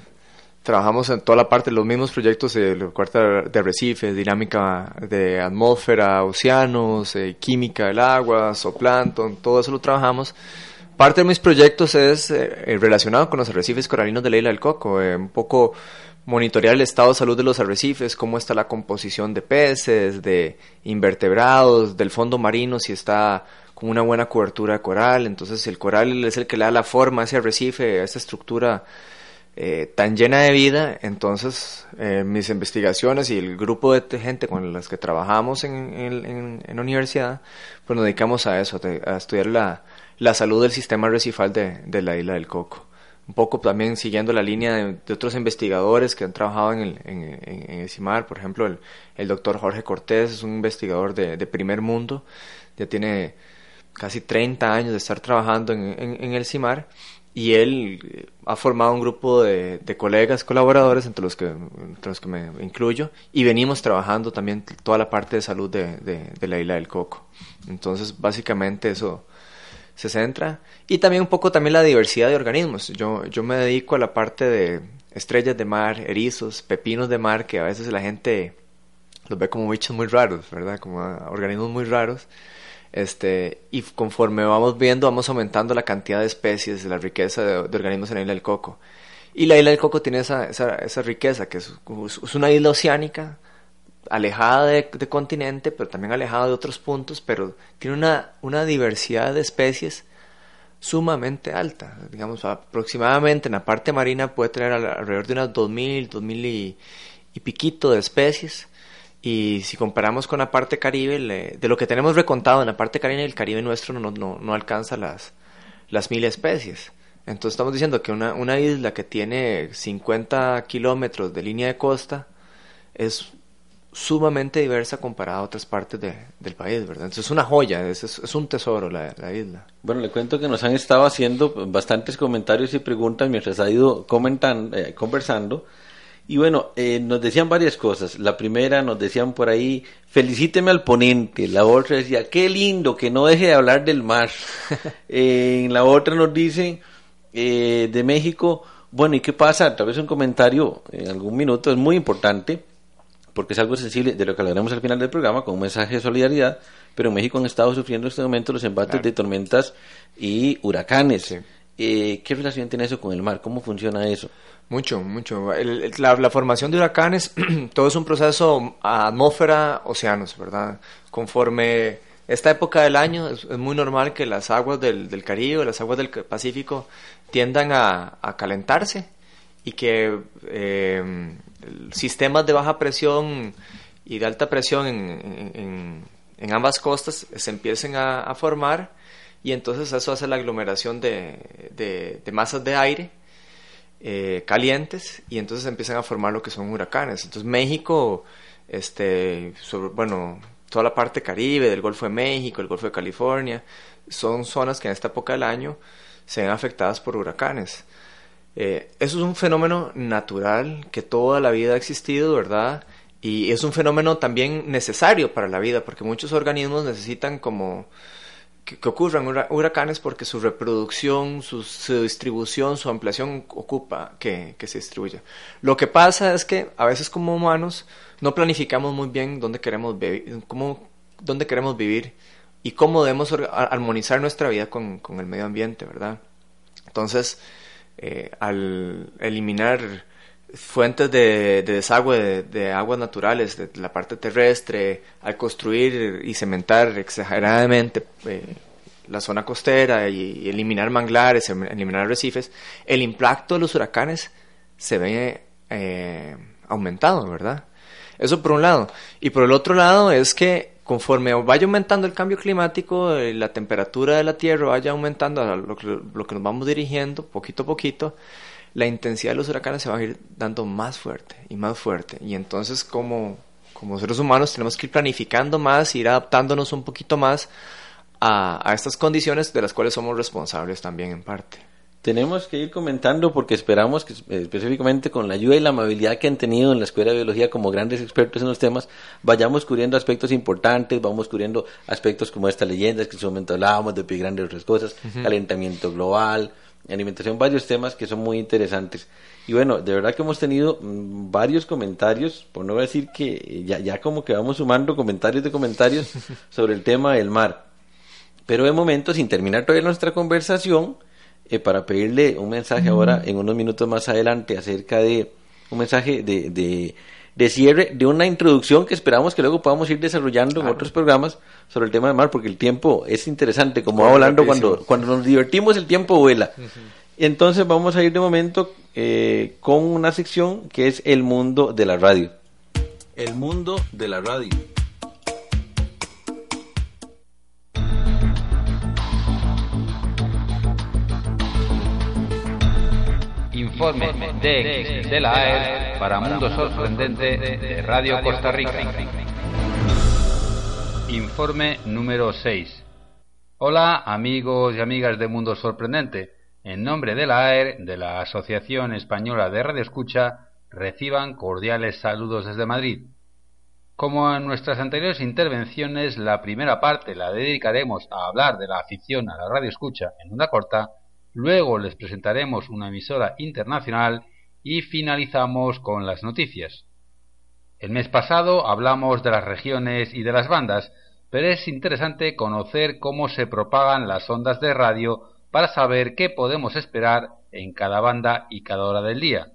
trabajamos en toda la parte, los mismos proyectos de la cuarta de arrecifes, dinámica de atmósfera, océanos, eh, química del agua, zooplancton, todo eso lo trabajamos. Parte de mis proyectos es eh, relacionado con los arrecifes coralinos de la isla del Coco, eh, un poco monitorear el estado de salud de los arrecifes, cómo está la composición de peces, de invertebrados, del fondo marino, si está con una buena cobertura de coral. Entonces el coral es el que le da la forma a ese arrecife, a esa estructura eh, tan llena de vida. Entonces eh, mis investigaciones y el grupo de gente con las que trabajamos en, en, la universidad, pues nos dedicamos a eso, a estudiar la, la salud del sistema arrecifal de, de la isla del Coco un poco también siguiendo la línea de, otros investigadores que han trabajado en el, en, CIMAR, por ejemplo, el, doctor Jorge Cortés es un investigador de, primer mundo, ya tiene casi 30 años de estar trabajando en, el CIMAR y él eh, ha formado un grupo de, colegas, colaboradores, entre los, que, entre los que me incluyo, y venimos trabajando también toda la parte de salud de la isla del Coco. Entonces, básicamente eso se centra y también un poco también la diversidad de organismos. Yo, yo me dedico a la parte de estrellas de mar, erizos, pepinos de mar, que a veces la gente los ve como bichos muy raros, ¿verdad? Como organismos muy raros. Este, y conforme vamos viendo, vamos aumentando la cantidad de especies, la riqueza de, de organismos en la isla del Coco. Y la isla del Coco tiene esa, esa, esa riqueza, que es, es una isla oceánica, alejada de, de continente, pero también alejada de otros puntos, pero tiene una, una diversidad de especies sumamente alta. Digamos, aproximadamente en la parte marina puede tener al- alrededor de unas 2.000, 2.000 y, y piquito de especies. Y si comparamos con la parte caribe, le- de lo que tenemos recontado en la parte caribe, el caribe nuestro no, no, no alcanza las, las mil especies. Entonces estamos diciendo que una, una isla que tiene 50 kilómetros de línea de costa es sumamente diversa comparada a otras partes del país, ¿verdad? Entonces es una joya, es, es, un tesoro la, la, isla. Bueno, le cuento que nos han estado haciendo bastantes comentarios y preguntas mientras ha ido comentan, eh, conversando. Y bueno, eh, nos decían varias cosas. La primera nos decían por ahí, felicíteme al ponente. La otra decía, qué lindo, que no deje de hablar del mar. eh, en la otra nos dicen, eh, de México, bueno, ¿y qué pasa? A través de un comentario en algún minuto, es muy importante porque es algo sensible de lo que hablaremos al final del programa con un mensaje de solidaridad, pero México han estado sufriendo en este momento los embates de tormentas y huracanes. Eh, ¿Qué relación tiene eso con el mar? ¿Cómo funciona eso? Mucho, mucho. la, formación de huracanes, todo es un proceso atmósfera, océanos, ¿verdad? Conforme esta época del año es, muy normal que las aguas del, del Caribe, las aguas del Pacífico tiendan a, a calentarse y que eh, sistemas de baja presión y de alta presión en, en, ambas costas se empiecen a, formar y entonces eso hace la aglomeración de, de, masas de aire eh, calientes y entonces empiezan a formar lo que son huracanes. Entonces México, este, bueno, toda la parte caribe del Golfo de México, el Golfo de California, son zonas que en esta época del año se ven afectadas por huracanes. Eh, eso es un fenómeno natural que toda la vida ha existido, ¿verdad? Y es un fenómeno también necesario para la vida, porque muchos organismos necesitan como que, ocurran huracanes porque su reproducción, su, distribución, su ampliación ocupa que, se distribuya. Lo que pasa es que a veces como humanos no planificamos muy bien dónde queremos, cómo, dónde queremos vivir y cómo debemos armonizar nuestra vida con, con el medio ambiente, ¿verdad? Entonces, eh, al eliminar fuentes de, desagüe de, aguas naturales de la parte terrestre, al construir y cementar exageradamente eh, la zona costera y, eliminar manglares, em, eliminar arrecifes, el impacto de los huracanes se ve eh, aumentado, ¿verdad? Eso por un lado. Y por el otro lado es que conforme vaya aumentando el cambio climático, eh, la temperatura de la Tierra vaya aumentando a lo, que nos vamos dirigiendo poquito a poquito, la intensidad de los huracanes se va a ir dando más fuerte y más fuerte. Y entonces como, como seres humanos tenemos que ir planificando más, ir adaptándonos un poquito más a, a estas condiciones de las cuales somos responsables también en parte tenemos que ir comentando porque esperamos que específicamente con la ayuda y la amabilidad que han tenido en la Escuela de Biología como grandes expertos en los temas, vayamos cubriendo aspectos importantes, vamos cubriendo aspectos como estas leyendas que en su momento hablábamos de grandes otras cosas, calentamiento global, alimentación, varios temas que son muy interesantes. Y bueno, de verdad que hemos tenido mm, varios comentarios, por no decir que ya, ya como que vamos sumando comentarios de comentarios sobre el tema del mar. Pero de momento, sin terminar todavía nuestra conversación, eh, para pedirle un mensaje ahora, en unos minutos más adelante, acerca de un mensaje de, de, cierre, de una introducción que esperamos que luego podamos ir desarrollando en otros programas sobre el tema del mar, porque el tiempo es interesante, como va hablando cuando, cuando nos divertimos el tiempo vuela. Entonces vamos a ir de momento eh, con una sección que es el mundo de la radio. El mundo de la radio. Informe de, de la AER para Mundo Sorprendente de Radio Costa Rica. Informe número 6. Hola amigos y amigas de Mundo Sorprendente. En nombre de la AER, de la Asociación Española de Radio Escucha, reciban cordiales saludos desde Madrid. Como en nuestras anteriores intervenciones, la primera parte la dedicaremos a hablar de la afición a la radio escucha en una corta Luego les presentaremos una emisora internacional y finalizamos con las noticias. El mes pasado hablamos de las regiones y de las bandas, pero es interesante conocer cómo se propagan las ondas de radio para saber qué podemos esperar en cada banda y cada hora del día.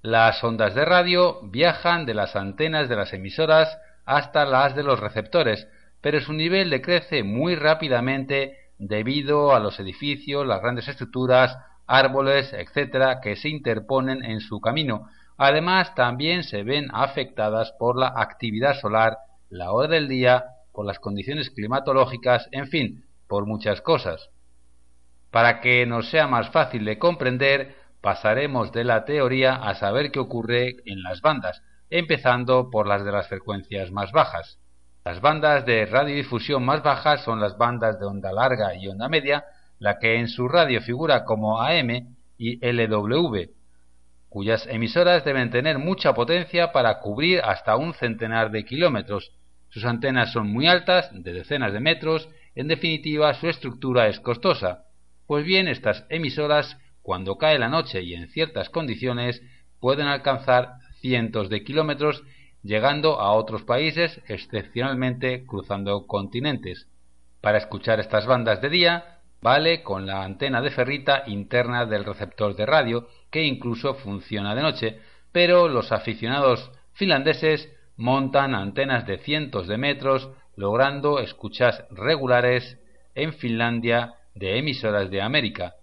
Las ondas de radio viajan de las antenas de las emisoras hasta las de los receptores, pero su nivel decrece muy rápidamente debido a los edificios, las grandes estructuras, árboles, etcétera, que se interponen en su camino. Además, también se ven afectadas por la actividad solar, la hora del día, por las condiciones climatológicas, en fin, por muchas cosas. Para que nos sea más fácil de comprender, pasaremos de la teoría a saber qué ocurre en las bandas, empezando por las de las frecuencias más bajas. Las bandas de radiodifusión más bajas son las bandas de onda larga y onda media, la que en su radio figura como AM y LW, cuyas emisoras deben tener mucha potencia para cubrir hasta un centenar de kilómetros. Sus antenas son muy altas, de decenas de metros, en definitiva su estructura es costosa. Pues bien, estas emisoras, cuando cae la noche y en ciertas condiciones, pueden alcanzar cientos de kilómetros, llegando a otros países, excepcionalmente cruzando continentes. Para escuchar estas bandas de día, vale con la antena de ferrita interna del receptor de radio, que incluso funciona de noche, pero los aficionados finlandeses montan antenas de cientos de metros, logrando escuchas regulares en Finlandia de emisoras de América.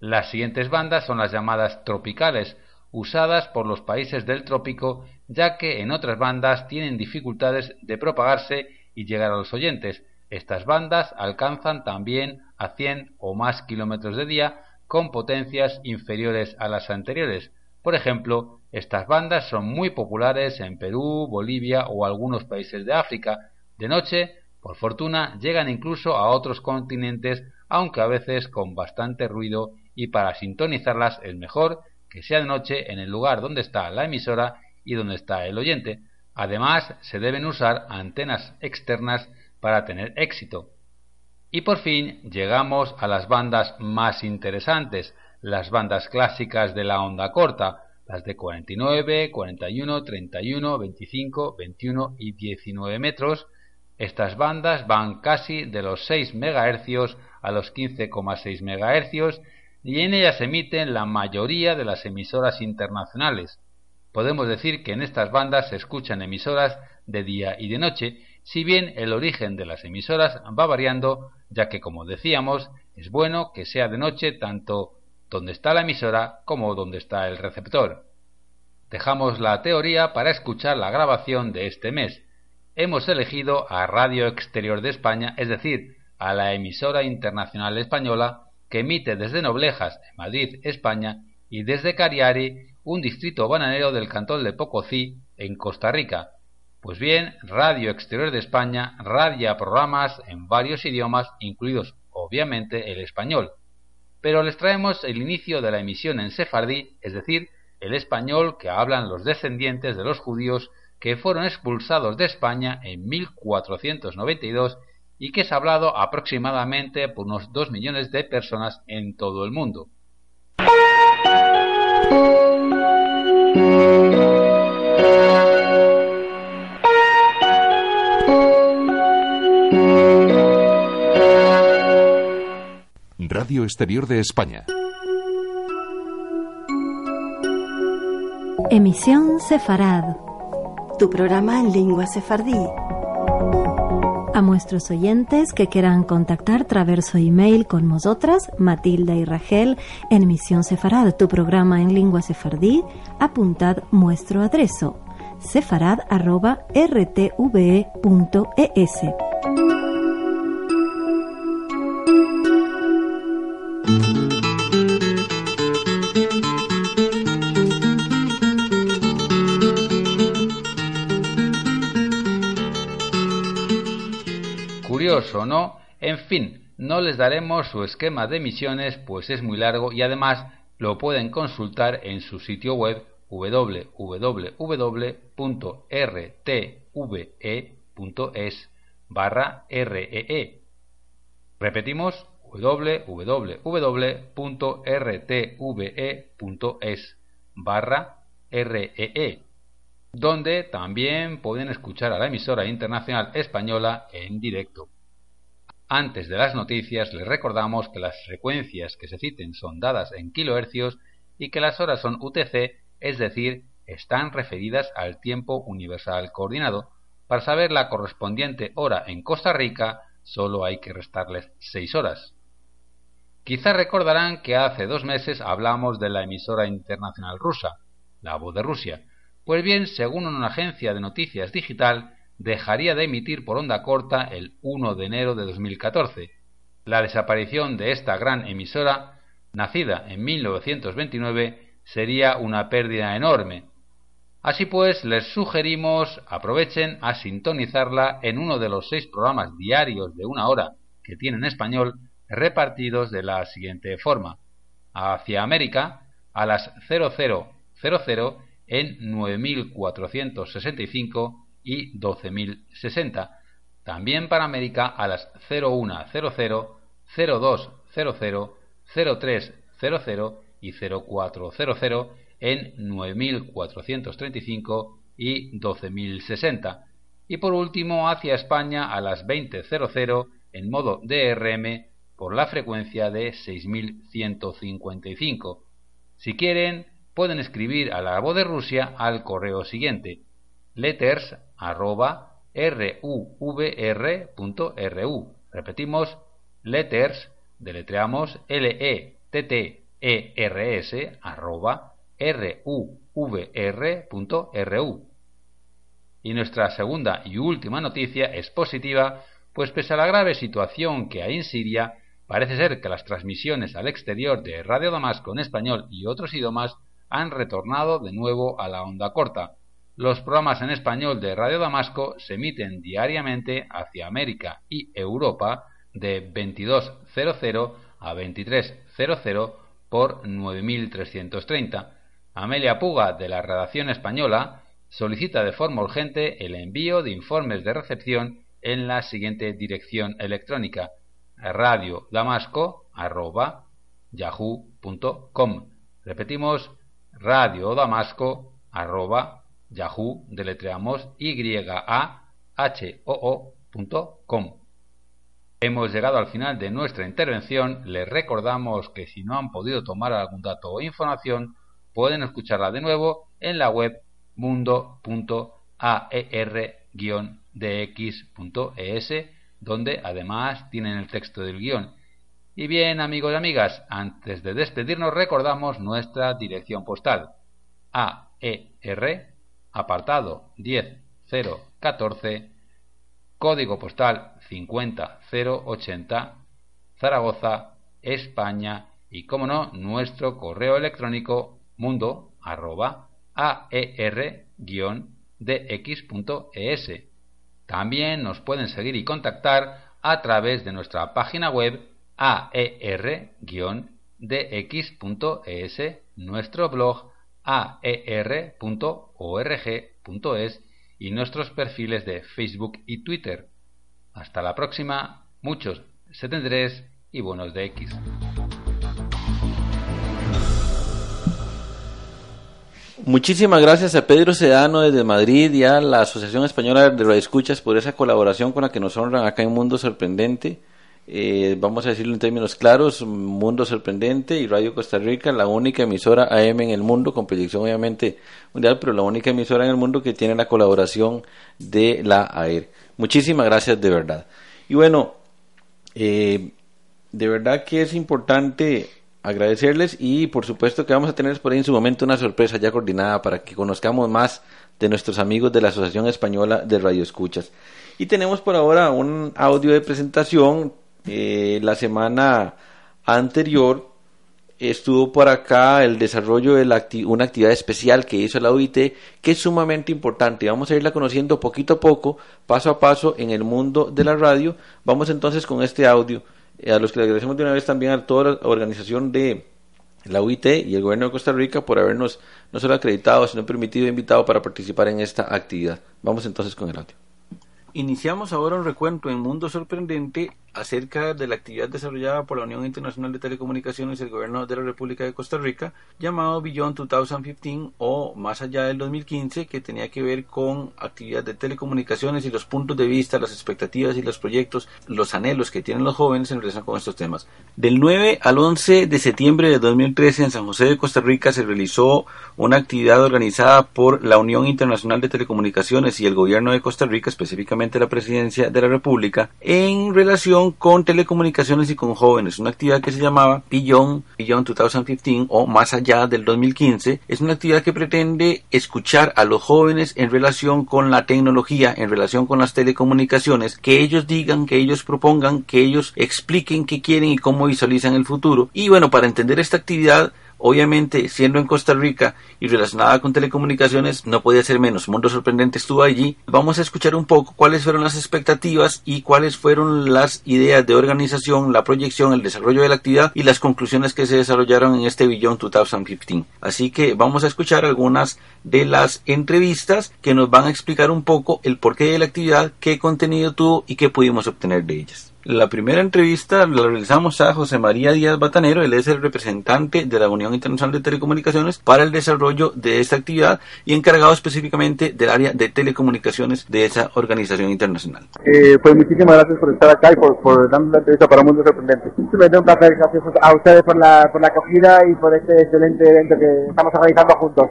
Las siguientes bandas son las llamadas tropicales, usadas por los países del trópico, ya que en otras bandas tienen dificultades de propagarse y llegar a los oyentes. Estas bandas alcanzan también a 100 o más kilómetros de día con potencias inferiores a las anteriores. Por ejemplo, estas bandas son muy populares en Perú, Bolivia o algunos países de África. De noche, por fortuna, llegan incluso a otros continentes, aunque a veces con bastante ruido y para sintonizarlas es mejor que sea de noche en el lugar donde está la emisora y donde está el oyente. Además, se deben usar antenas externas para tener éxito. Y por fin llegamos a las bandas más interesantes, las bandas clásicas de la onda corta, las de 49, 41, 31, 25, 21 y 19 metros. Estas bandas van casi de los 6 MHz a los 15,6 MHz y en ellas emiten la mayoría de las emisoras internacionales. Podemos decir que en estas bandas se escuchan emisoras de día y de noche, si bien el origen de las emisoras va variando, ya que como decíamos, es bueno que sea de noche tanto donde está la emisora como donde está el receptor. Dejamos la teoría para escuchar la grabación de este mes. Hemos elegido a Radio Exterior de España, es decir, a la emisora internacional española que emite desde Noblejas, Madrid, España, y desde Cariari, un distrito bananero del cantón de Pococí, en Costa Rica. Pues bien, Radio Exterior de España radia programas en varios idiomas, incluidos obviamente el español. Pero les traemos el inicio de la emisión en sefardí, es decir, el español que hablan los descendientes de los judíos que fueron expulsados de España en 1492 y que es hablado aproximadamente por unos 2 millones de personas en todo el mundo. Radio Exterior de España. Emisión Sefarad. Tu programa en lengua sefardí a nuestros oyentes que quieran contactar traverso email con nosotras, Matilda y Rachel, en Misión Sefarad, tu programa en lengua sefardí, apuntad nuestro adreso sefarad.rtve.es. o no, en fin, no les daremos su esquema de misiones pues es muy largo y además lo pueden consultar en su sitio web www.rtve.es barra REE. Repetimos www.rtve.es barra REE, donde también pueden escuchar a la emisora internacional española en directo. Antes de las noticias les recordamos que las frecuencias que se citen son dadas en kilohercios y que las horas son UTC, es decir, están referidas al tiempo universal coordinado. Para saber la correspondiente hora en Costa Rica, solo hay que restarles 6 horas. Quizá recordarán que hace dos meses hablamos de la emisora internacional rusa, La Voz de Rusia. Pues bien, según una agencia de noticias digital, dejaría de emitir por onda corta el 1 de enero de 2014. La desaparición de esta gran emisora, nacida en 1929, sería una pérdida enorme. Así pues, les sugerimos aprovechen a sintonizarla en uno de los seis programas diarios de una hora que tiene en español, repartidos de la siguiente forma. Hacia América, a las 0000 en 9465 y 12060. También para América a las 0100, 0200, 0300 y 0400 en 9435 y 12060. Y por último hacia España a las 20.00 en modo DRM por la frecuencia de 6155. Si quieren, pueden escribir a la voz de Rusia al correo siguiente letters Repetimos, letters, deletreamos l e t t e r s arroba ruvr.ru. Y nuestra segunda y última noticia es positiva, pues pese a la grave situación que hay en Siria, parece ser que las transmisiones al exterior de Radio Damasco en español y otros idiomas han retornado de nuevo a la onda corta. Los programas en español de Radio Damasco se emiten diariamente hacia América y Europa de 22.00 a 23.00 por 9.330. Amelia Puga, de la redacción española, solicita de forma urgente el envío de informes de recepción en la siguiente dirección electrónica radiodamasco.yahoo.com Repetimos, radiodamasco.yahoo, deletreamos y-a-h-o-o.com. Hemos llegado al final de nuestra intervención. Les recordamos que si no han podido tomar algún dato o información, pueden escucharla de nuevo en la web mundo.aer-dx.es, donde además tienen el texto del guion. Y bien, amigos y amigas, antes de despedirnos recordamos nuestra dirección postal. AER, apartado 10014, código postal 50080, Zaragoza, España, y como no, nuestro correo electrónico mundo arroba aer-dx.es. También nos pueden seguir y contactar a través de nuestra página web aer-dx.es, nuestro blog aer.org.es y nuestros perfiles de Facebook y Twitter. Hasta la próxima, muchos 73 y buenos de X. Muchísimas gracias a Pedro Sedano desde Madrid y a la Asociación Española de Escuchas por esa colaboración con la que nos honran acá en Mundo Sorprendente. Eh, vamos a decirlo en términos claros, Mundo Sorprendente y Radio Costa Rica, la única emisora AM en el mundo, con proyección obviamente mundial, pero la única emisora en el mundo que tiene la colaboración de la AER. Muchísimas gracias de verdad. Y bueno, eh, de verdad que es importante agradecerles y por supuesto que vamos a tener por ahí en su momento una sorpresa ya coordinada para que conozcamos más de nuestros amigos de la Asociación Española de Radio Escuchas. Y tenemos por ahora un audio de presentación. Eh, la semana anterior estuvo por acá el desarrollo de una actividad especial que hizo la OIT que es sumamente importante. Vamos a irla conociendo poquito a poco, paso a paso en el mundo de la radio. Vamos entonces con este audio eh, a los que le agradecemos de una vez también a toda la organización de la UIT y el gobierno de Costa Rica por habernos no solo acreditado, sino permitido e invitado para participar en esta actividad. Vamos entonces con el audio. Iniciamos ahora un recuento en Mundo Sorprendente acerca de la actividad desarrollada por la Unión Internacional de Telecomunicaciones y el Gobierno de la República de Costa Rica, llamado Beyond 2015 o Más allá del 2015, que tenía que ver con actividad de telecomunicaciones y los puntos de vista, las expectativas y los proyectos, los anhelos que tienen los jóvenes en relación con estos temas. Del 9 al 11 de septiembre de 2013 en San José de Costa Rica se realizó una actividad organizada por la Unión Internacional de Telecomunicaciones y el Gobierno de Costa Rica, específicamente la Presidencia de la República, en relación relación con telecomunicaciones y con jóvenes, una actividad que se llamaba Beyond, Beyond 2015 o Más allá del 2015. Es una actividad que pretende escuchar a los jóvenes en relación con la tecnología, en relación con las telecomunicaciones, que ellos digan, que ellos propongan, que ellos expliquen qué quieren y cómo visualizan el futuro. Y bueno, para entender esta actividad, Obviamente, siendo en Costa Rica y relacionada con telecomunicaciones, no podía ser menos. Mundo Sorprendente estuvo allí. Vamos a escuchar un poco cuáles fueron las expectativas y cuáles fueron las ideas de organización, la proyección, el desarrollo de la actividad y las conclusiones que se desarrollaron en este Beyond 2015. Así que vamos a escuchar algunas de las entrevistas que nos van a explicar un poco el porqué de la actividad, qué contenido tuvo y qué pudimos obtener de ellas. La primera entrevista la realizamos a José María Díaz Batanero, él es el representante de la Unión Internacional de Telecomunicaciones para el desarrollo de esta actividad y encargado específicamente del área de telecomunicaciones de esa organización internacional. Eh, pues muchísimas gracias por estar acá y por, por darnos la entrevista para Mundo Sorprendente. Simplemente un placer, gracias a ustedes por la, por la acogida y por este excelente evento que estamos organizando juntos.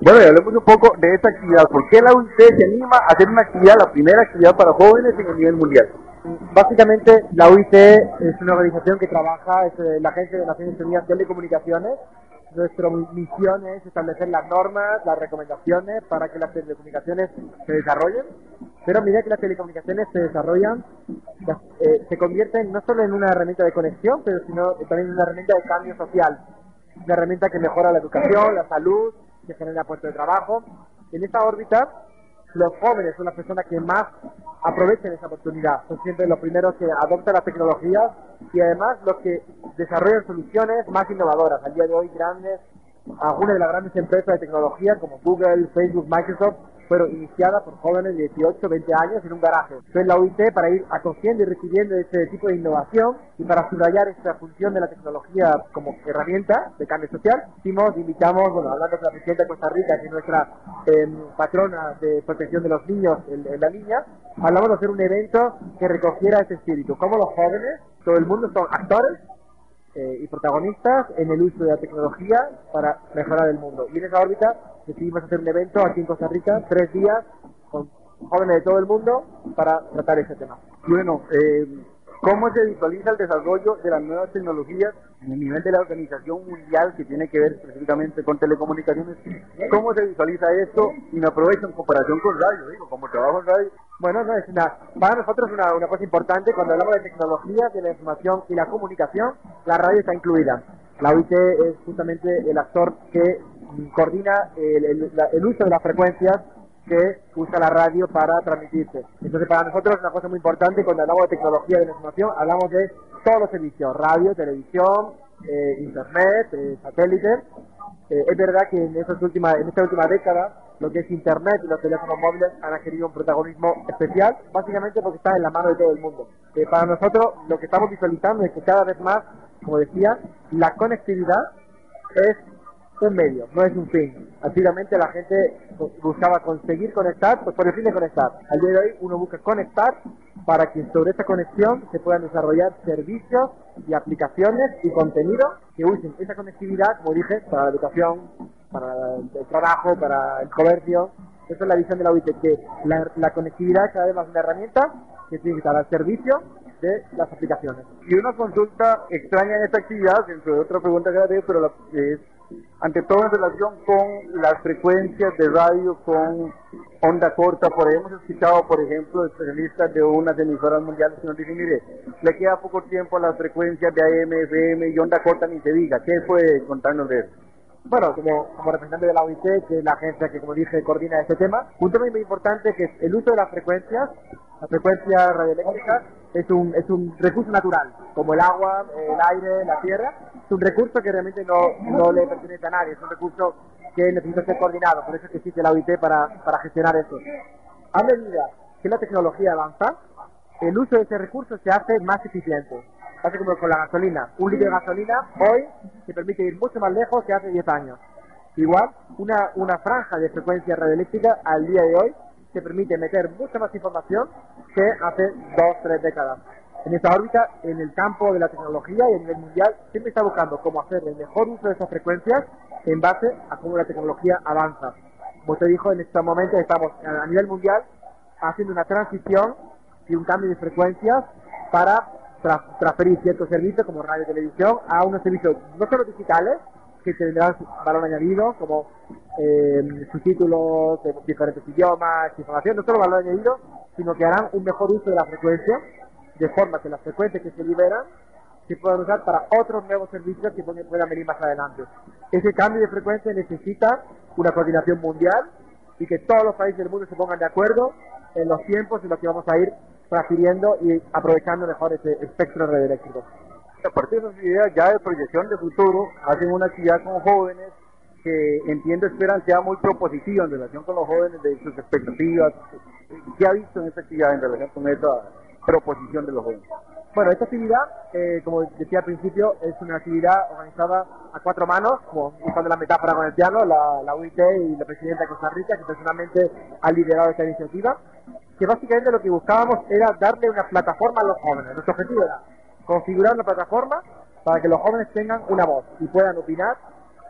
Bueno, y hablemos un poco de esta actividad. ¿Por qué la UIT se anima a hacer una actividad, la primera actividad para jóvenes en el nivel mundial? Básicamente, la OIT es una organización que trabaja, es eh, la Agencia de Naciones Unidas de Telecomunicaciones. Nuestra misión es establecer las normas, las recomendaciones para que las telecomunicaciones se desarrollen. Pero a medida que las telecomunicaciones se desarrollan, eh, se convierten no solo en una herramienta de conexión, pero sino también en una herramienta de cambio social. Una herramienta que mejora la educación, la salud, que genera puestos de trabajo. En esta órbita, los jóvenes son las personas que más aprovechan esa oportunidad. Son siempre los primeros que adoptan las tecnologías y además los que desarrollan soluciones más innovadoras. Al día de hoy, grandes, algunas de las grandes empresas de tecnología como Google, Facebook, Microsoft fueron iniciadas por jóvenes de 18, 20 años en un garaje. Entonces la UIT, para ir acogiendo y recibiendo este tipo de innovación y para subrayar esta función de la tecnología como herramienta de cambio social, hicimos, invitamos, bueno, hablando con la presidenta de Costa Rica, que es nuestra em, patrona de protección de los niños en, la línea, hablamos de hacer un evento que recogiera ese espíritu, como los jóvenes, todo el mundo son actores eh, y protagonistas en el uso de la tecnología para mejorar el mundo. Y en esa órbita decidimos hacer un evento aquí en Costa Rica, tres días, con jóvenes de todo el mundo, para tratar ese tema. Bueno, eh, ¿Cómo se visualiza el desarrollo de las nuevas tecnologías en el nivel de la organización mundial que tiene que ver específicamente con telecomunicaciones? ¿Cómo se visualiza esto y me aprovecho en comparación con radio? Digo, como trabajo en radio. Bueno, no, es una, para nosotros una, una cosa importante cuando hablamos de tecnología, de la información y la comunicación, la radio está incluida. La OIT es justamente el actor que coordina el uso de las frecuencias que usa la radio para transmitirse. Entonces, para nosotros es una cosa muy importante cuando hablamos de tecnología de la información, hablamos de todos los servicios, radio, televisión, eh, internet, eh, satélite. Eh, es verdad que en, estas últimas, en esta última década lo que es internet y los teléfonos móviles han adquirido un protagonismo especial, básicamente porque está en la mano de todo el mundo. para nosotros lo que estamos visualizando es que cada vez más, como decía, la conectividad es un medio, no es un fin. Antiguamente la gente buscaba conseguir conectar, pues por el fin de conectar. Al día de hoy uno busca conectar para que sobre esa conexión se puedan desarrollar servicios y aplicaciones y contenido que usen esa conectividad, como dije, para la educación, para el trabajo, para el comercio. Esa es la visión de la UIT, que la, conectividad cada vez más una herramienta que tiene que estar al servicio de las aplicaciones. Y una consulta extraña en esta actividad, dentro de otra pregunta que haré, pero la, es ante todo en relación con las frecuencias de radio con onda corta, por ahí hemos escuchado, por ejemplo, especialistas de unas emisoras mundiales que nos dicen, mire, le queda poco tiempo a las frecuencias de AM, FM y onda corta ni se diga. ¿Qué puede contarnos de eso? Bueno, como, representante de la OIT, que es la agencia que, como dije, coordina este tema, un tema muy importante que es el uso de las frecuencias, la frecuencia radioeléctrica, es un, es un recurso natural, como el agua, el aire, la tierra, es un recurso que realmente no, no le pertenece a nadie, es un recurso que necesita ser coordinado, por eso es que existe la OIT para, para gestionar eso. A medida que la tecnología avanza, el uso de ese recurso se hace más eficiente. Hace como con la gasolina. Un litro de gasolina hoy se permite ir mucho más lejos que hace 10 años. Igual, una, una franja de frecuencia radioeléctrica al día de hoy se permite meter mucha más información que hace dos, tres décadas. En esta órbita, en el campo de la tecnología y a nivel mundial, siempre está buscando cómo hacer el mejor uso de esas frecuencias en base a cómo la tecnología avanza. Como usted dijo, en este momento estamos a nivel mundial haciendo una transición y un cambio de frecuencias para transferir ciertos servicios como radio y televisión a unos servicios no solo digitales, que tendrán valor añadido, como eh, subtítulos de diferentes idiomas, información, no solo valor añadido, sino que harán un mejor uso de la frecuencia, de forma que las frecuencias que se liberan se puedan usar para otros nuevos servicios que puedan venir más adelante. Ese cambio de frecuencia necesita una coordinación mundial y que todos los países del mundo se pongan de acuerdo en los tiempos en los que vamos a ir transfiriendo y aprovechando mejor ese espectro radioeléctrico. A partir de esas ideas ya de proyección de futuro, hacen una actividad con jóvenes que entiendo esperan sea muy propositiva en relación con los jóvenes de sus expectativas. ¿Qué ha visto en esta actividad en relación con esta proposición de los jóvenes? Bueno, esta actividad, eh, como decía al principio, es una actividad organizada a cuatro manos, como usando la metáfora con el piano, la, la UIT y la presidenta de Costa Rica, que personalmente ha liderado esta iniciativa, que básicamente lo que buscábamos era darle una plataforma a los jóvenes. Nuestro objetivo era configurar una plataforma para que los jóvenes tengan una voz y puedan opinar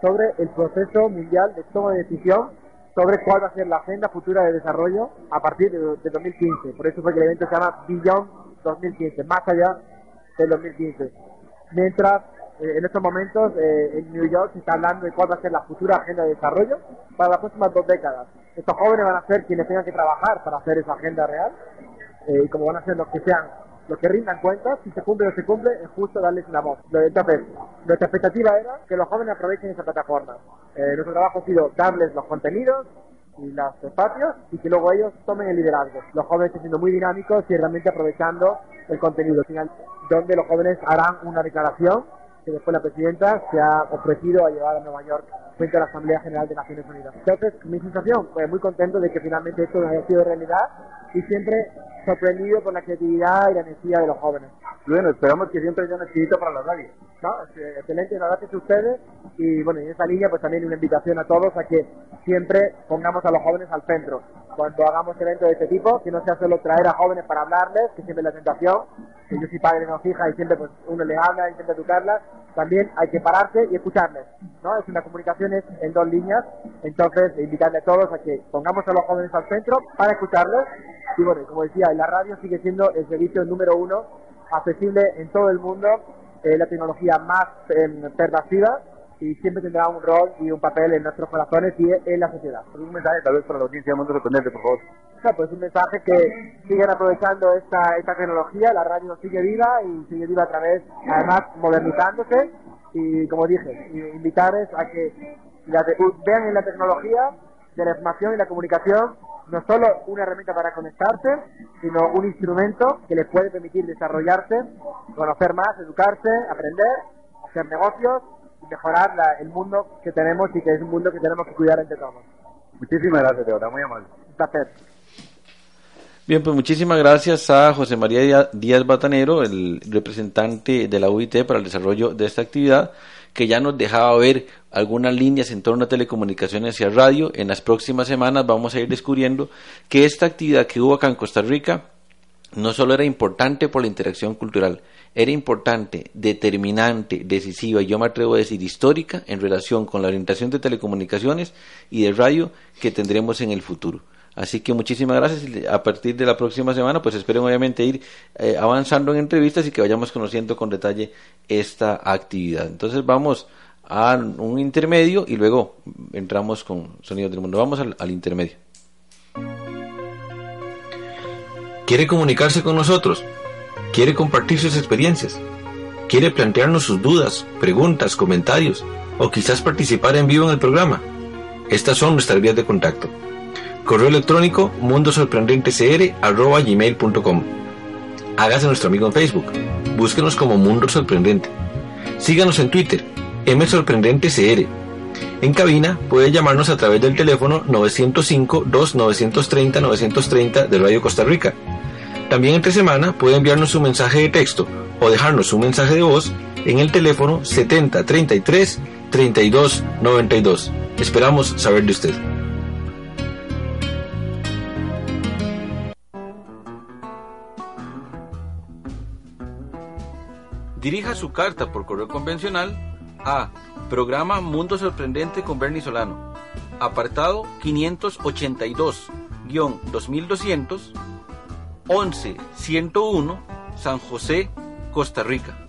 sobre el proceso mundial de toma de decisión sobre cuál va a ser la agenda futura de desarrollo a partir de, de 2015. Por eso fue que el evento se llama Beyond 2015, más allá del 2015. Mientras eh, en estos momentos eh, en New York se está hablando de cuál va a ser la futura agenda de desarrollo para las próximas dos décadas. Estos jóvenes van a ser quienes tengan que trabajar para hacer esa agenda real eh, y como van a ser los que sean los que rindan cuentas, si se cumple o no se cumple, es justo darles una voz. Entonces, nuestra expectativa era que los jóvenes aprovechen esa plataforma. Nuestro trabajo ha sido darles los contenidos, y los espacios y que luego ellos tomen el liderazgo. Los jóvenes están siendo muy dinámicos y realmente aprovechando el contenido, final, donde los jóvenes harán una declaración que después la presidenta se ha ofrecido a llevar a Nueva York frente a la Asamblea General de Naciones Unidas. Entonces, mi sensación, pues muy contento de que finalmente esto haya sido realidad y siempre sorprendido por la creatividad y la energía de los jóvenes. Bueno, esperamos que siempre haya un espíritu para la radio. No, excelente, gracias a ustedes y bueno, en esa línea pues también una invitación a todos a que siempre pongamos a los jóvenes al centro. Cuando hagamos eventos de este tipo, que no sea solo traer a jóvenes para hablarles, que siempre es la tentación, que yo soy padre no fija y siempre pues uno les habla, intenta educarlas, también hay que pararse y escucharles, ¿no? Es una comunicación en dos líneas, entonces invitarle a todos a que pongamos a los jóvenes al centro para escucharlos y bueno, como decía, la radio sigue siendo el servicio número uno accesible en todo el mundo, la tecnología más eh, pervasiva y siempre tendrá un rol y un papel en nuestros corazones y en la sociedad. Un mensaje tal vez para la audiencia de Mundo Sorprendente, por favor. pues un mensaje que siguen aprovechando esta, esta tecnología, la radio sigue viva y sigue viva a través, además modernizándose y como dije, invitarles a que vean en la tecnología de la información y la comunicación no solo una herramienta para conectarse, sino un instrumento que les puede permitir desarrollarse, conocer más, educarse, aprender, hacer negocios y mejorar el mundo que tenemos y que es un mundo que tenemos que cuidar entre todos. Muchísimas gracias, Teodora, muy amable. Un placer. Bien, pues muchísimas gracias a José María Díaz Batanero, el representante de la UIT para el desarrollo de esta actividad que ya nos dejaba ver algunas líneas en torno a telecomunicaciones y a radio. En las próximas semanas vamos a ir descubriendo que esta actividad que hubo acá en Costa Rica no solo era importante por la interacción cultural, era importante, determinante, decisiva y yo me atrevo a decir histórica en relación con la orientación de telecomunicaciones y de radio que tendremos en el futuro. Así que muchísimas gracias a partir de la próxima semana pues esperen obviamente ir eh, avanzando en entrevistas y que vayamos conociendo con detalle esta actividad. Entonces vamos a un intermedio y luego entramos con Sonidos del Mundo. Vamos al intermedio. ¿Quiere comunicarse con nosotros? ¿Quiere compartir sus experiencias? ¿Quiere plantearnos sus dudas, preguntas, comentarios o quizás participar en vivo en el programa? Estas son nuestras vías de contacto. Correo electrónico mundosorprendentecr.com. Hágase nuestro amigo en Facebook. Búsquenos como Mundo Sorprendente. Síganos en Twitter, msorprendentecr. En cabina puede llamarnos a través del teléfono 905-2930-930 de Radio Costa Rica. También entre semana puede enviarnos su mensaje de texto o dejarnos un mensaje de voz en el teléfono 7033 3292. Esperamos saber de usted. Dirija su carta por correo convencional a Programa Mundo Sorprendente con Bernie Solano, apartado 582-2200, 11 101 San José, Costa Rica.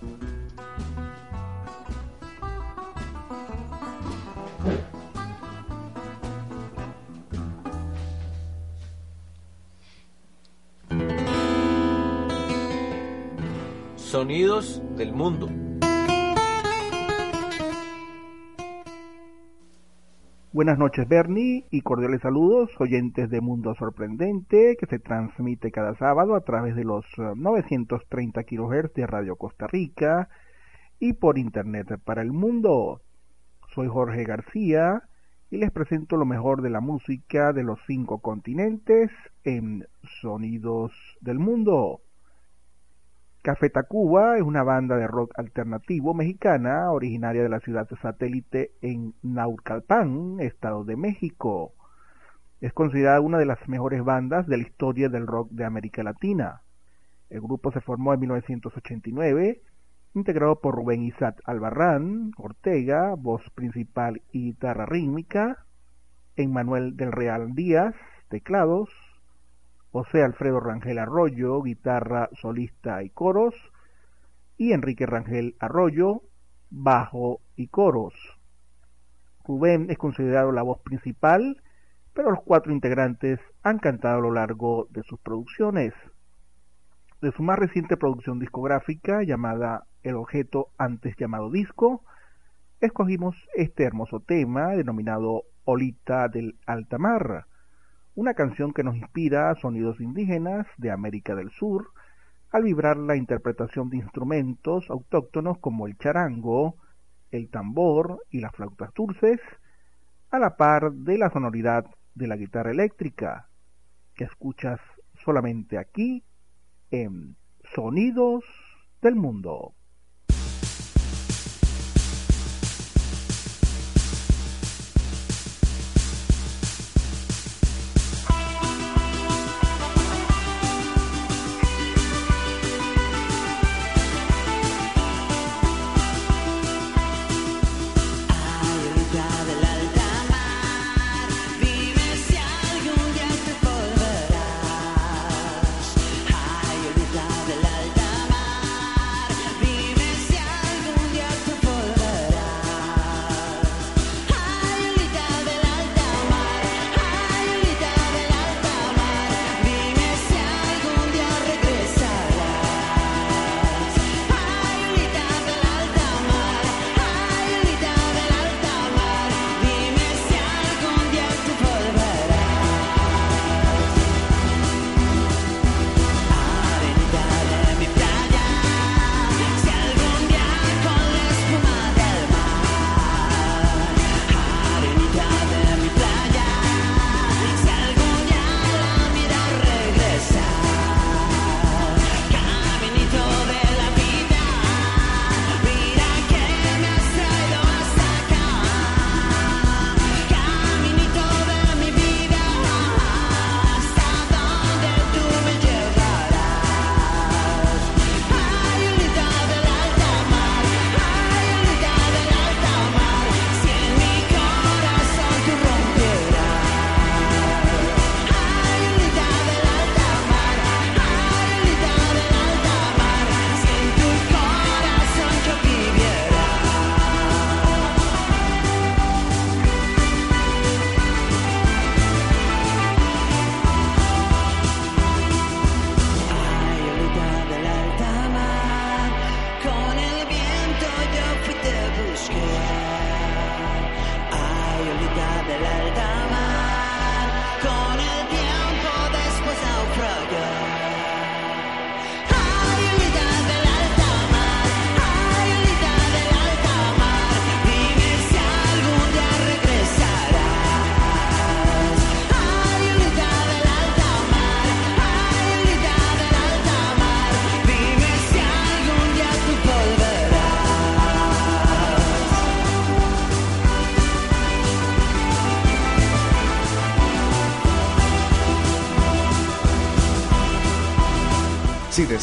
Sonidos del mundo. Buenas noches Bernie y cordiales saludos oyentes de Mundo Sorprendente que se transmite cada sábado a través de los 930 eh, kHz de Radio Costa Rica y por internet para el mundo. Soy Jorge García y les presento lo mejor de la música de los cinco continentes en Sonidos del Mundo. Café Tacuba es una banda de rock alternativo mexicana originaria de la ciudad de satélite en Naucalpan, Estado de México. Es considerada una de las mejores bandas de la historia del rock de América Latina. El grupo se formó en 1989, integrado por Rubén Isat Albarrán, Ortega, voz principal y guitarra rítmica, Emmanuel del Real Díaz, teclados, José Alfredo Rangel Arroyo, guitarra solista y coros, y Enrique Rangel Arroyo, bajo y coros. Rubén es considerado la voz principal, pero los cuatro integrantes han cantado a lo largo de sus producciones. De su más reciente producción discográfica, llamada El objeto antes llamado disco, escogimos este hermoso tema denominado Olita del Altamar, una canción que nos inspira a sonidos indígenas de América del Sur, al vibrar la interpretación de instrumentos autóctonos como el charango, el tambor y las flautas dulces, a la par de la sonoridad de la guitarra eléctrica, que escuchas solamente aquí en Sonidos del Mundo.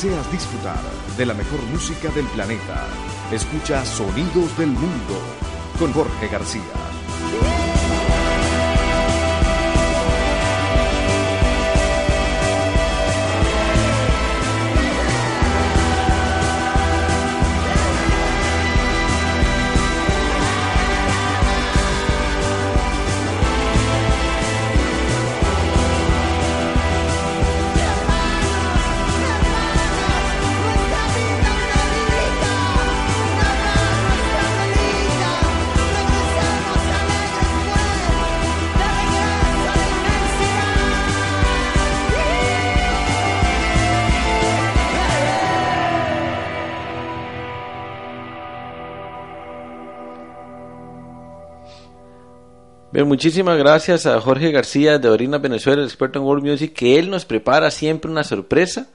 Deseas disfrutar de la mejor música del planeta, escucha Sonidos del Mundo con Jorge García. Muchísimas gracias a Jorge García de Orina Venezuela, el experto en World Music, que él nos prepara siempre una sorpresa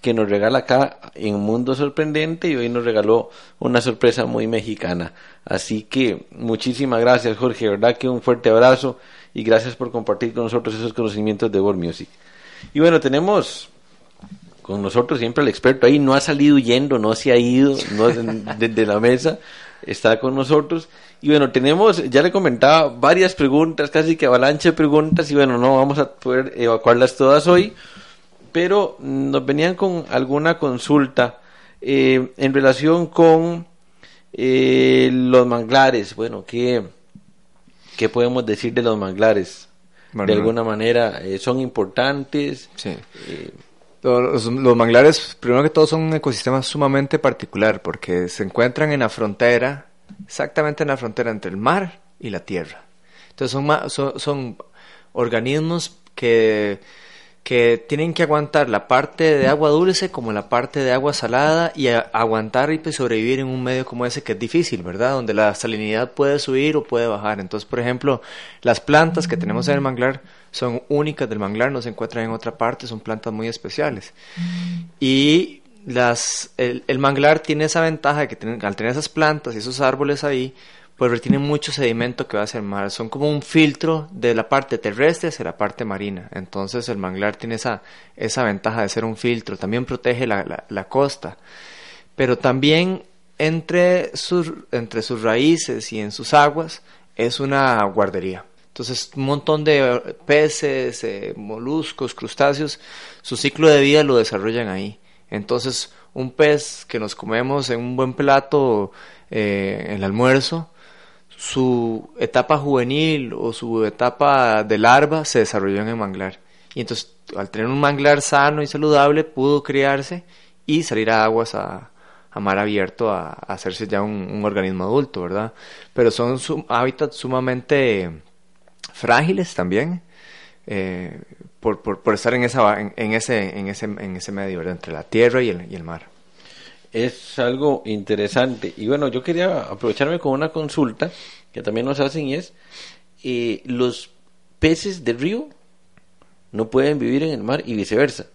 que nos regala acá en Mundo Sorprendente y hoy nos regaló una sorpresa muy mexicana. Así que muchísimas gracias Jorge, verdad que un fuerte abrazo y gracias por compartir con nosotros esos conocimientos de World Music. Y bueno, tenemos con nosotros siempre el experto ahí, no ha salido huyendo, no se ha ido no, de la mesa, está con nosotros. Y bueno, tenemos, ya le comentaba, varias preguntas, casi que avalancha de preguntas, y bueno, no vamos a poder evacuarlas todas hoy, pero nos venían con alguna consulta eh, en relación con eh, los manglares. Bueno, ¿qué, ¿qué podemos decir de los manglares? de alguna manera, eh, ¿son importantes? Sí. Los, los, manglares, primero que todo, son un ecosistema sumamente particular porque se encuentran en la frontera exactamente en la frontera entre el mar y la tierra. Entonces son, son, organismos que, que tienen que aguantar la parte de agua dulce como la parte de agua salada y aguantar y pues, sobrevivir en un medio como ese que es difícil, ¿verdad? Donde la salinidad puede subir o puede bajar. Entonces, por ejemplo, las plantas que tenemos en el manglar son únicas del manglar, no se encuentran en otra parte, son plantas muy especiales. Y las, el, manglar tiene esa ventaja de que al tener esas plantas y esos árboles ahí, pues retiene mucho sedimento que va hacia el mar. Son como un filtro de la parte terrestre hacia la parte marina. Entonces el manglar tiene esa, esa ventaja de ser un filtro. También protege la, la, costa. Pero también entre sus, entre sus raíces y en sus aguas es una guardería. Entonces, un montón de peces, eh, moluscos, crustáceos, su ciclo de vida lo desarrollan ahí. Entonces, un pez que nos comemos en un buen plato eh, en el almuerzo, su etapa juvenil o su etapa de larva se desarrolló en el manglar. Y entonces, al tener un manglar sano y saludable, pudo criarse y salir a aguas a, mar abierto a, hacerse ya un, organismo adulto, ¿verdad? Pero son hábitats sumamente frágiles también. Eh, por, por, estar en, esa, en, ese, en, ese, en ese medio, entre la tierra y el, y el mar. Es algo interesante. Y bueno, yo quería aprovecharme con una consulta que también nos hacen y es, eh, los peces del río no pueden vivir en el mar y viceversa.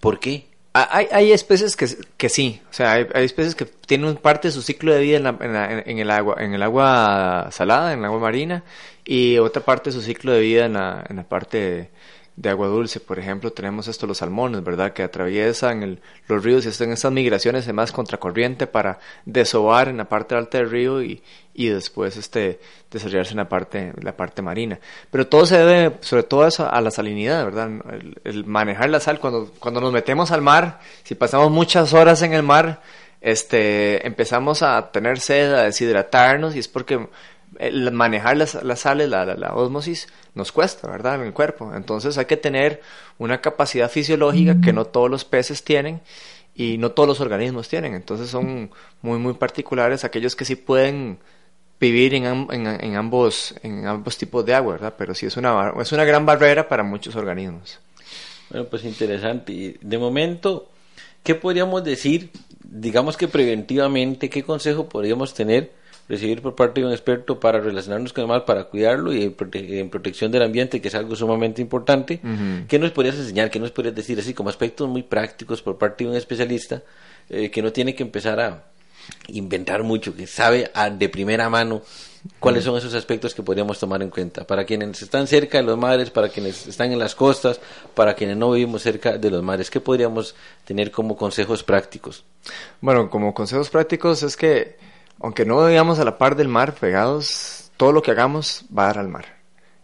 ¿Por qué? Ah, hay, hay especies que, que sí, o sea, hay, hay, especies que tienen parte de su ciclo de vida en, la, en, el agua, en el agua salada, en el agua marina, y otra parte de su ciclo de vida en la, en la parte de agua dulce. Por ejemplo, tenemos esto, los salmones, ¿verdad? Que atraviesan los ríos y están estas migraciones además contracorriente para desovar en la parte alta del río y, y después este, desarrollarse en la parte, la parte marina. Pero todo se debe, sobre todo eso, a la salinidad, ¿verdad? El, manejar la sal, cuando, cuando nos metemos al mar, si pasamos muchas horas en el mar, este, empezamos a tener sed, a deshidratarnos y es porque el manejar las, las sales, la, la, osmosis, nos cuesta, ¿verdad? En el cuerpo. Entonces hay que tener una capacidad fisiológica que no todos los peces tienen y no todos los organismos tienen. Entonces son muy, muy particulares aquellos que sí pueden vivir en, en, ambos, en ambos tipos de agua, ¿verdad? Pero sí es una, es una gran barrera para muchos organismos. Bueno, pues interesante. De momento, ¿qué podríamos decir? Digamos que preventivamente, ¿qué consejo podríamos tener? Recibir por parte de un experto para relacionarnos con el mar, para cuidarlo y en, protección del ambiente, que es algo sumamente importante. ¿Qué nos podrías enseñar? ¿Qué nos podrías decir así como aspectos muy prácticos por parte de un especialista eh, que no tiene que empezar a inventar mucho, que sabe de primera mano cuáles son esos aspectos que podríamos tomar en cuenta para quienes están cerca de los mares, para quienes están en las costas, para quienes no vivimos cerca de los mares. ¿Qué podríamos tener como consejos prácticos? Bueno, como consejos prácticos es que aunque no vayamos a la par del mar pegados, todo lo que hagamos va a dar al mar.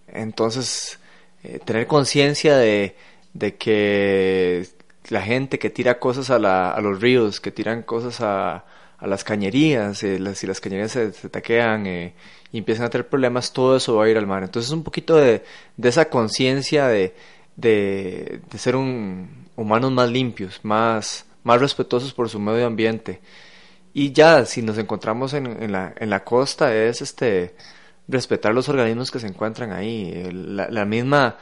Entonces, eh, tener conciencia de, de, que la gente que tira cosas a, la, a los ríos, que tiran cosas a, las cañerías, eh, si las cañerías se, taquean eh, y empiezan a tener problemas, todo eso va a ir al mar. Entonces, un poquito de, de esa conciencia de, de, de, ser un, humanos más limpios, más, más respetuosos por su medio ambiente. Y ya, si nos encontramos en, en, la, en la costa, es este respetar los organismos que se encuentran ahí. La, misma,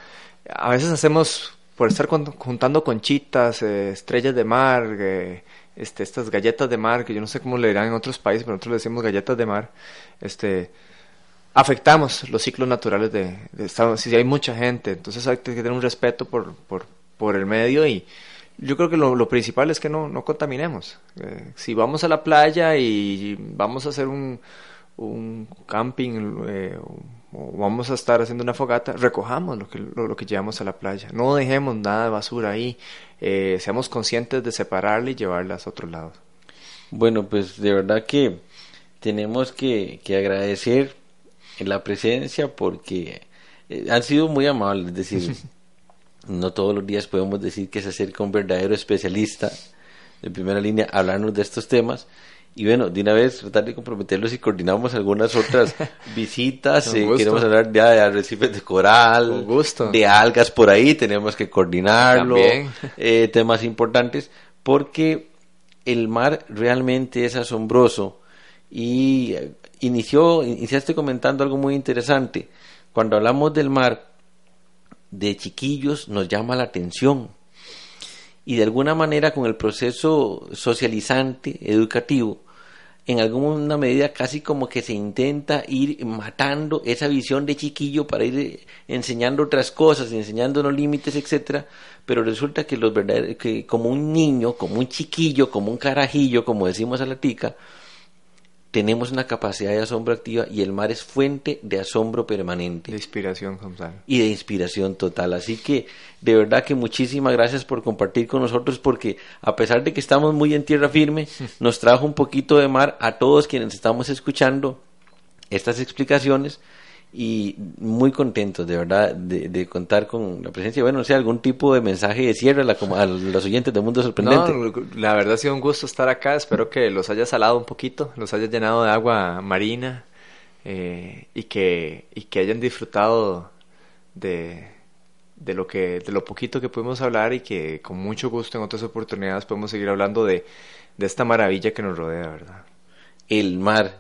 a veces hacemos, por estar juntando conchitas, eh, estrellas de mar, eh, este, estas galletas de mar, que yo no sé cómo le dirán en otros países, pero nosotros le decimos galletas de mar, este, afectamos los ciclos naturales de, de si hay mucha gente, entonces hay que tener un respeto por, por, por el medio y yo creo que lo, lo principal es que no, no contaminemos. Eh, si vamos a la playa y vamos a hacer un, un camping eh, o vamos a estar haciendo una fogata, recojamos lo que, lo, lo, que llevamos a la playa. No dejemos nada de basura ahí. Eh, seamos conscientes de separarla y llevarla a otro lado. Bueno, pues de verdad que tenemos que, que agradecer la presencia porque han sido muy amables. Es decir, no todos los días podemos decir que se acerca un verdadero especialista de primera línea a hablarnos de estos temas y bueno, de una vez tratar de comprometerlos y coordinamos algunas otras visitas. Eh, queremos hablar ya de arrecifes de coral, de algas por ahí, tenemos que coordinarlo. Eh, temas importantes, porque el mar realmente es asombroso. Y eh, inició, iniciaste comentando algo muy interesante. Cuando hablamos del mar, de chiquillos nos llama la atención. Y de alguna manera con el proceso socializante, educativo, en alguna medida casi como que se intenta ir matando esa visión de chiquillo para ir enseñando otras cosas, enseñando los límites, etcétera, pero resulta que los verdaderos, que como un niño, como un chiquillo, como un carajillo, como decimos a la tica, tenemos una capacidad de asombro activa y el mar es fuente de asombro permanente. De inspiración, Y de inspiración total. Así que de verdad que muchísimas gracias por compartir con nosotros porque a pesar de que estamos muy en tierra firme, nos trajo un poquito de mar a todos quienes estamos escuchando estas explicaciones y muy contentos de verdad de, contar con la presencia, bueno, no sé, algún tipo de mensaje de cierre a, los oyentes del Mundo Sorprendente. la verdad ha sido un gusto estar acá, espero que los haya salado un poquito, los haya llenado de agua marina eh, y, que, y que hayan disfrutado de, de, lo que, de lo poquito que pudimos hablar y que con mucho gusto en otras oportunidades podemos seguir hablando de, de esta maravilla que nos rodea, ¿verdad?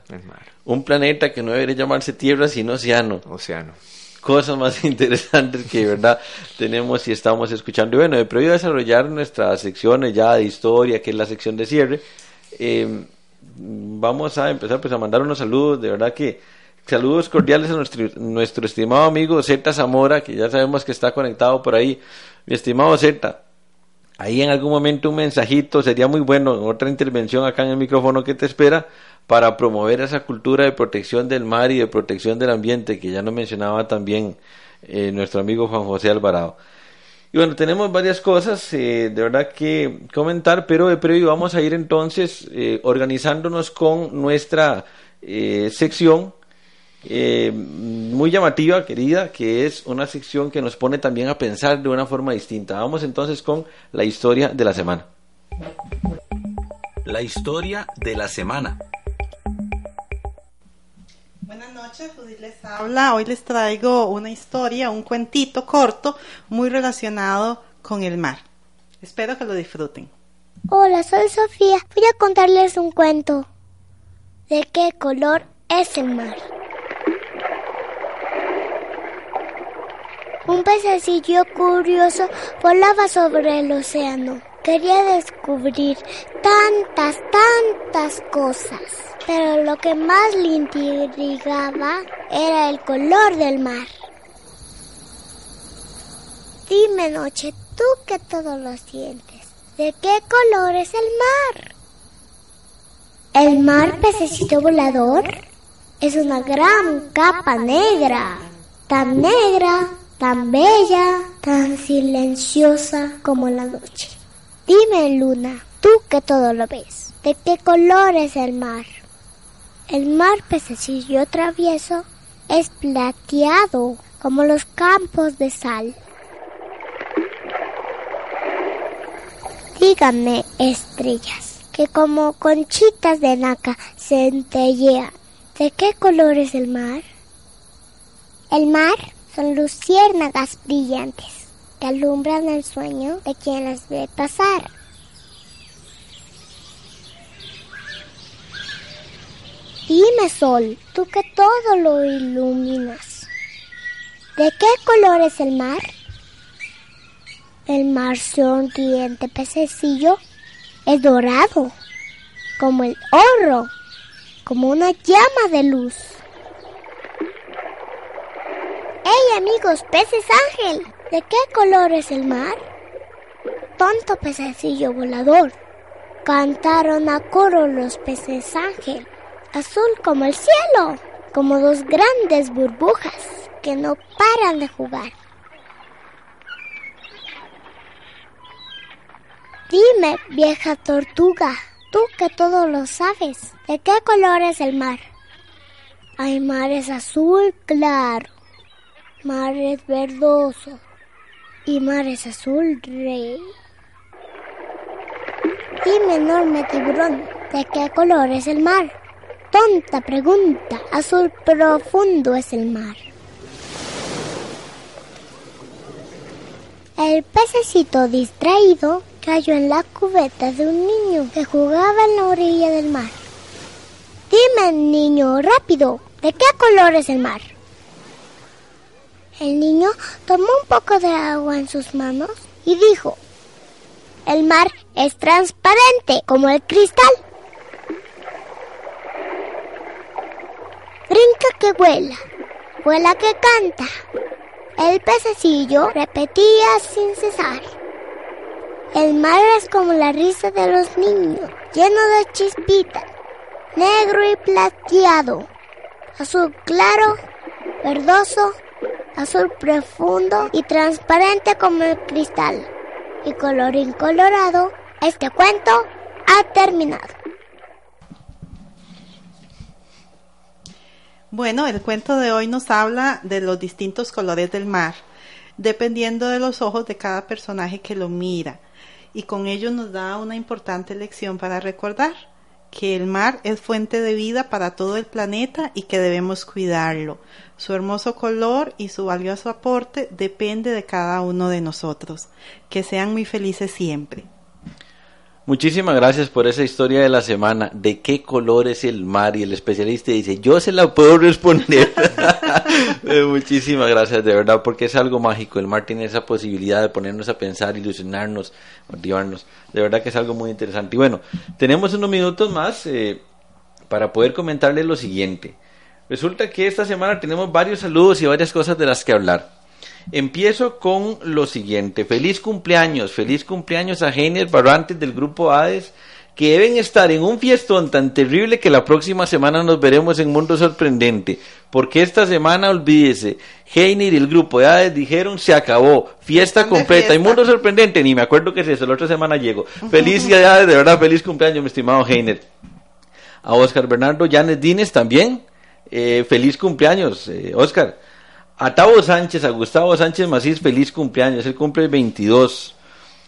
el mar. Un planeta que no debería llamarse tierra, sino océano. Océano. Cosas más interesantes que de verdad tenemos y estamos escuchando. Y bueno, de previo a desarrollar nuestras secciones ya de historia, que es la sección de cierre, eh, vamos a empezar pues a mandar unos saludos, de verdad que saludos cordiales a nuestro, nuestro estimado amigo Zeta Zamora, que ya sabemos que está conectado por ahí. Mi estimado Zeta, ahí en algún momento un mensajito sería muy bueno, otra intervención acá en el micrófono que te espera para promover esa cultura de protección del mar y de protección del ambiente que ya nos mencionaba también eh, nuestro amigo Juan José Alvarado. Y bueno, tenemos varias cosas eh, de verdad que comentar, pero de previo vamos a ir entonces eh, organizándonos con nuestra sección muy llamativa, querida, que es una sección que nos pone también a pensar de una forma distinta. Vamos entonces con la historia de la semana. La historia de la semana. Buenas noches, Judith les habla. Hoy les traigo una historia, un cuentito corto, muy relacionado con el mar. Espero que lo disfruten. Hola, soy Sofía. Voy a contarles un cuento. ¿De qué color es el mar? Un pececillo curioso volaba sobre el océano. Quería descubrir tantas, tantas cosas, pero lo que más le intrigaba era el color del mar. Dime, Noche, tú que todo lo sientes, ¿de qué color es el mar? El mar, pececito volador, es una gran capa negra, tan negra, tan bella, tan silenciosa como la noche. Dime, Luna, tú que todo lo ves, ¿de qué color es el mar? El mar pececillo travieso es plateado como los campos de sal. Díganme, estrellas, que como conchitas de naca centellean, ¿de qué color es el mar? El mar son luciérnagas brillantes que alumbran el sueño de quien las ve pasar. Dime, sol, tú que todo lo iluminas. ¿De qué color es el mar? El mar sonriente pececillo es dorado, como el oro, como una llama de luz. ¡Hey amigos, peces ángel! ¿De qué color es el mar? Tonto pececillo volador. Cantaron a coro los peces ángel, azul como el cielo, como dos grandes burbujas que no paran de jugar. Dime, vieja tortuga, tú que todo lo sabes, ¿de qué color es el mar? Hay mares azul claro, mares verdoso y mares azul rey. Dime, enorme tiburón, ¿de qué color es el mar? Tonta pregunta, azul profundo es el mar. El pececito distraído cayó en la cubeta de un niño que jugaba en la orilla del mar. Dime, niño, rápido, ¿de qué color es el mar? El niño tomó un poco de agua en sus manos y dijo, el mar es transparente como el cristal. Brinca que vuela, vuela que canta. El pececillo repetía sin cesar. El mar es como la risa de los niños, lleno de chispitas, negro y plateado, azul claro, verdoso, azul profundo y transparente como el cristal. Y colorín colorado, este cuento ha terminado. Bueno, el cuento de hoy nos habla de los distintos colores del mar, dependiendo de los ojos de cada personaje que lo mira, y con ello nos da una importante lección para recordar que el mar es fuente de vida para todo el planeta y que debemos cuidarlo. Su hermoso color y su valioso aporte depende de cada uno de nosotros. Que sean muy felices siempre. Muchísimas gracias por esa historia de la semana. ¿De qué color es el mar? Y el especialista dice, yo se la puedo responder. Eh, Muchísimas gracias, de verdad, porque es algo mágico. El mar tiene esa posibilidad de ponernos a pensar, ilusionarnos, motivarnos. De verdad que es algo muy interesante. Y bueno, tenemos unos minutos más eh, para poder comentarles lo siguiente. Resulta que esta semana tenemos varios saludos y varias cosas de las que hablar. Empiezo con lo siguiente. Feliz cumpleaños, feliz cumpleaños a Heiner Barrantes del grupo Hades, que deben estar en un fiestón tan terrible que la próxima semana nos veremos en Mundo Sorprendente. Porque esta semana, olvídese, Heiner y el grupo de Hades dijeron se acabó, fiesta completa. Y Mundo Sorprendente, ni me acuerdo qué es eso, la otra semana llego. Felicidades, de verdad, feliz cumpleaños, mi estimado Heiner. A Oscar Bernardo Llanes Dines también, eh, feliz cumpleaños, eh, Oscar. A Tavo Sánchez, a Gustavo Sánchez Macís, feliz cumpleaños, él cumple el 22.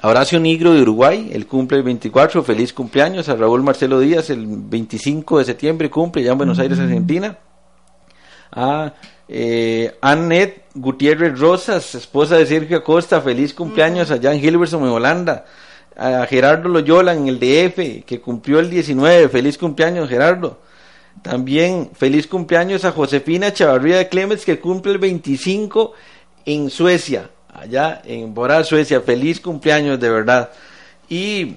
A Horacio Nigro de Uruguay, él cumple el 24, feliz cumpleaños. A Raúl Marcelo Díaz, el 25 de septiembre, cumple ya en Buenos Aires, Argentina. A eh, Annette Gutiérrez Rosas, esposa de Sergio Acosta, feliz cumpleaños a Jan Hilverson en Holanda. A Gerardo Loyola en el DF, que cumplió el 19, feliz cumpleaños Gerardo. También feliz cumpleaños a Josefina Chavarría de Clemens que cumple el 25 en Suecia, allá en Boral, Suecia. Feliz cumpleaños de verdad. Y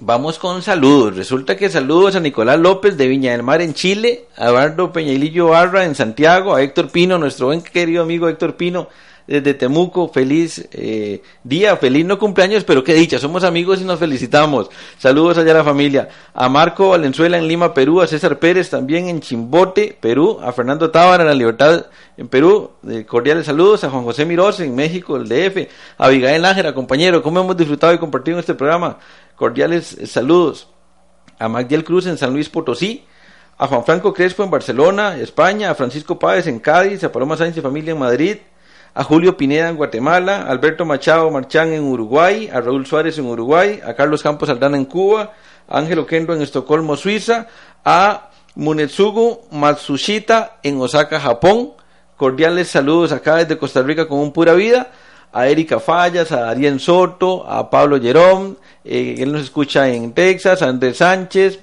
vamos con saludos. Resulta que saludos a Nicolás López de Viña del Mar en Chile, a Eduardo Peñailillo Barra en Santiago, a Héctor Pino, nuestro buen querido amigo Héctor Pino desde Temuco, feliz eh, día, feliz no cumpleaños, pero qué dicha, somos amigos y nos felicitamos. Saludos allá a la familia. A Marco Valenzuela en Lima, Perú, a César Pérez también en Chimbote, Perú, a Fernando Tábara en La Libertad en Perú, eh, cordiales saludos, a Juan José Mirós en México, el DF, a Abigail Ángela, compañero, cómo hemos disfrutado y compartido este programa. Cordiales eh, saludos. A Magdiel Cruz en San Luis Potosí, a Juan Franco Crespo en Barcelona, España, a Francisco Páez en Cádiz, a Paloma Sánchez y familia en Madrid, a Julio Pineda en Guatemala, Alberto Machado Marchán en Uruguay, a Raúl Suárez en Uruguay, a Carlos Campos Aldana en Cuba, a Ángel Oquendo en Estocolmo, Suiza, a Munetsugu Matsushita en Osaka, Japón. Cordiales saludos acá desde Costa Rica con un pura vida. A Erika Fallas, a Ariel Soto, a Pablo Jerón, eh, él nos escucha en Texas, a Andrés Sánchez,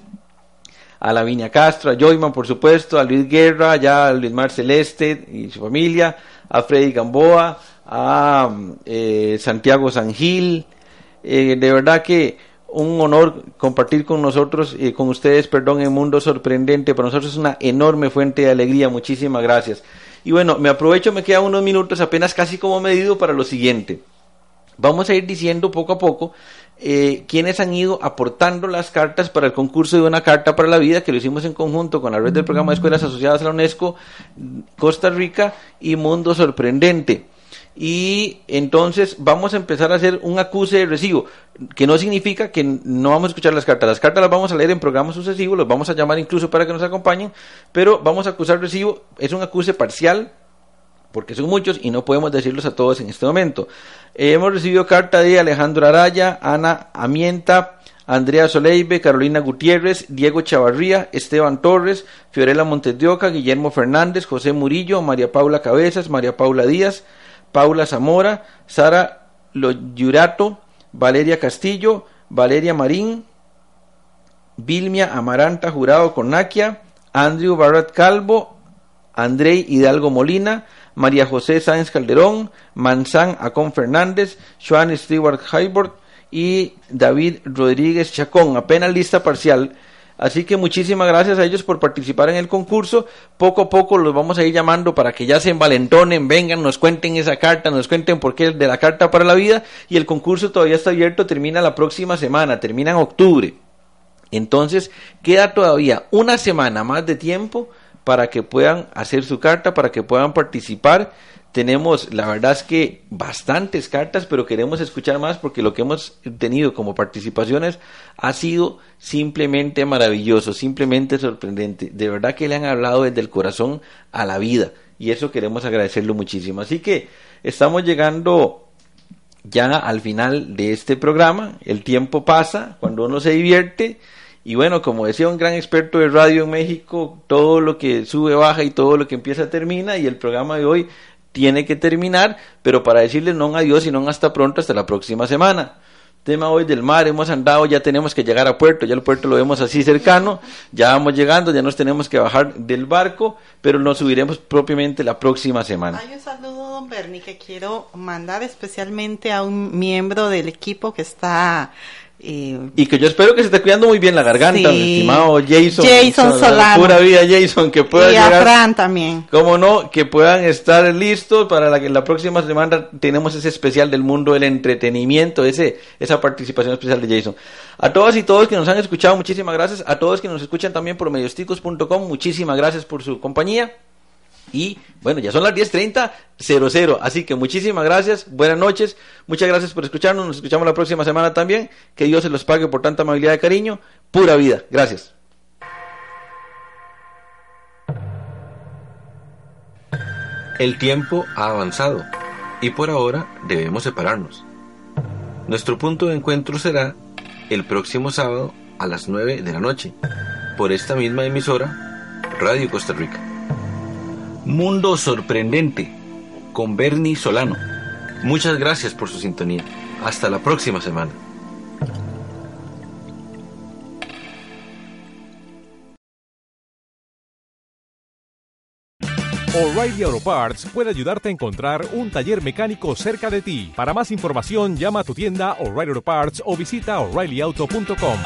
a Lavinia Castro, a Joyman, por supuesto, a Luis Guerra, ya a Luis Mar Celeste y su familia, a Freddy Gamboa, a eh, Santiago Sangil. Eh, de verdad que un honor compartir con nosotros, y con ustedes, perdón, en Mundo Sorprendente. Para nosotros es una enorme fuente de alegría. Muchísimas gracias. Y bueno, me aprovecho, me quedan unos minutos apenas casi como medido para lo siguiente. Vamos a ir diciendo poco a poco eh, quienes han ido aportando las cartas para el concurso de una carta para la vida que lo hicimos en conjunto con la red del programa de escuelas asociadas a la UNESCO, Costa Rica y Mundo Sorprendente. Y entonces vamos a empezar a hacer un acuse de recibo, que no significa que no vamos a escuchar las cartas. Las cartas las vamos a leer en programas sucesivos, los vamos a llamar incluso para que nos acompañen, pero vamos a acusar recibo, es un acuse parcial, porque son muchos y no podemos decirlos a todos en este momento. Eh, hemos recibido carta de Alejandro Araya, Ana Amienta, Andrea Soleibe, Carolina Gutiérrez, Diego Chavarría, Esteban Torres, Fiorella Montes de Oca, Guillermo Fernández, José Murillo, María Paula Cabezas, María Paula Díaz, Paula Zamora, Sara Loyurato, Valeria Castillo, Valeria Marín, Vilmia Amaranta Jurado Cornaquia, Andrew Barrett Calvo, Andrei Hidalgo Molina, María José Sáenz Calderón, Manzán Acón Fernández, Joan Stewart Haybord y David Rodríguez Chacón, apenas lista parcial. Así que muchísimas gracias a ellos por participar en el concurso. Poco a poco los vamos a ir llamando para que ya se envalentonen, vengan, nos cuenten esa carta, nos cuenten por qué de la carta para la vida. Y el concurso todavía está abierto, termina la próxima semana, termina en octubre. Entonces queda todavía una semana más de tiempo para que puedan hacer su carta, para que puedan participar. Tenemos, la verdad es que bastantes cartas, pero queremos escuchar más porque lo que hemos tenido como participaciones ha sido simplemente maravilloso, simplemente sorprendente. De verdad que le han hablado desde el corazón a la vida y eso queremos agradecerlo muchísimo. Así que estamos llegando ya al final de este programa. El tiempo pasa cuando uno se divierte y bueno, como decía un gran experto de radio en México, todo lo que sube baja y todo lo que empieza termina y el programa de hoy tiene que terminar, pero para decirles no adiós y no hasta pronto, hasta la próxima semana. Tema hoy del mar, hemos andado, ya tenemos que llegar a puerto, ya el puerto lo vemos así cercano, ya vamos llegando, ya nos tenemos que bajar del barco, pero nos subiremos propiamente la próxima semana. Hay un saludo, don Bernie, que quiero mandar especialmente a un miembro del equipo que está y que yo espero que se esté cuidando muy bien la garganta, mi estimado Jason. Jason Solano. Pura vida, Jason, que pueda y llegar. a Fran también. Cómo no, que puedan estar listos para la que la próxima semana tenemos ese especial del mundo del entretenimiento, ese esa participación especial de Jason. A todas y todos que nos han escuchado, muchísimas gracias. A todos que nos escuchan también por mediosticos.com, muchísimas gracias por su compañía. Y bueno, ya son las 10.30, Así que muchísimas gracias, buenas noches, muchas gracias por escucharnos. Nos escuchamos la próxima semana también. Que Dios se los pague por tanta amabilidad y cariño. Pura vida. Gracias. El tiempo ha avanzado y por ahora debemos separarnos. Nuestro punto de encuentro será el próximo sábado a las 9 de la noche por esta misma emisora, Radio Costa Rica. Mundo Sorprendente con Bernie Solano. Muchas gracias por su sintonía. Hasta la próxima semana. O'Reilly Auto Parts puede ayudarte a encontrar un taller mecánico cerca de ti. Para más información, llama a tu tienda O'Reilly Auto Parts o visita oreillyauto.com.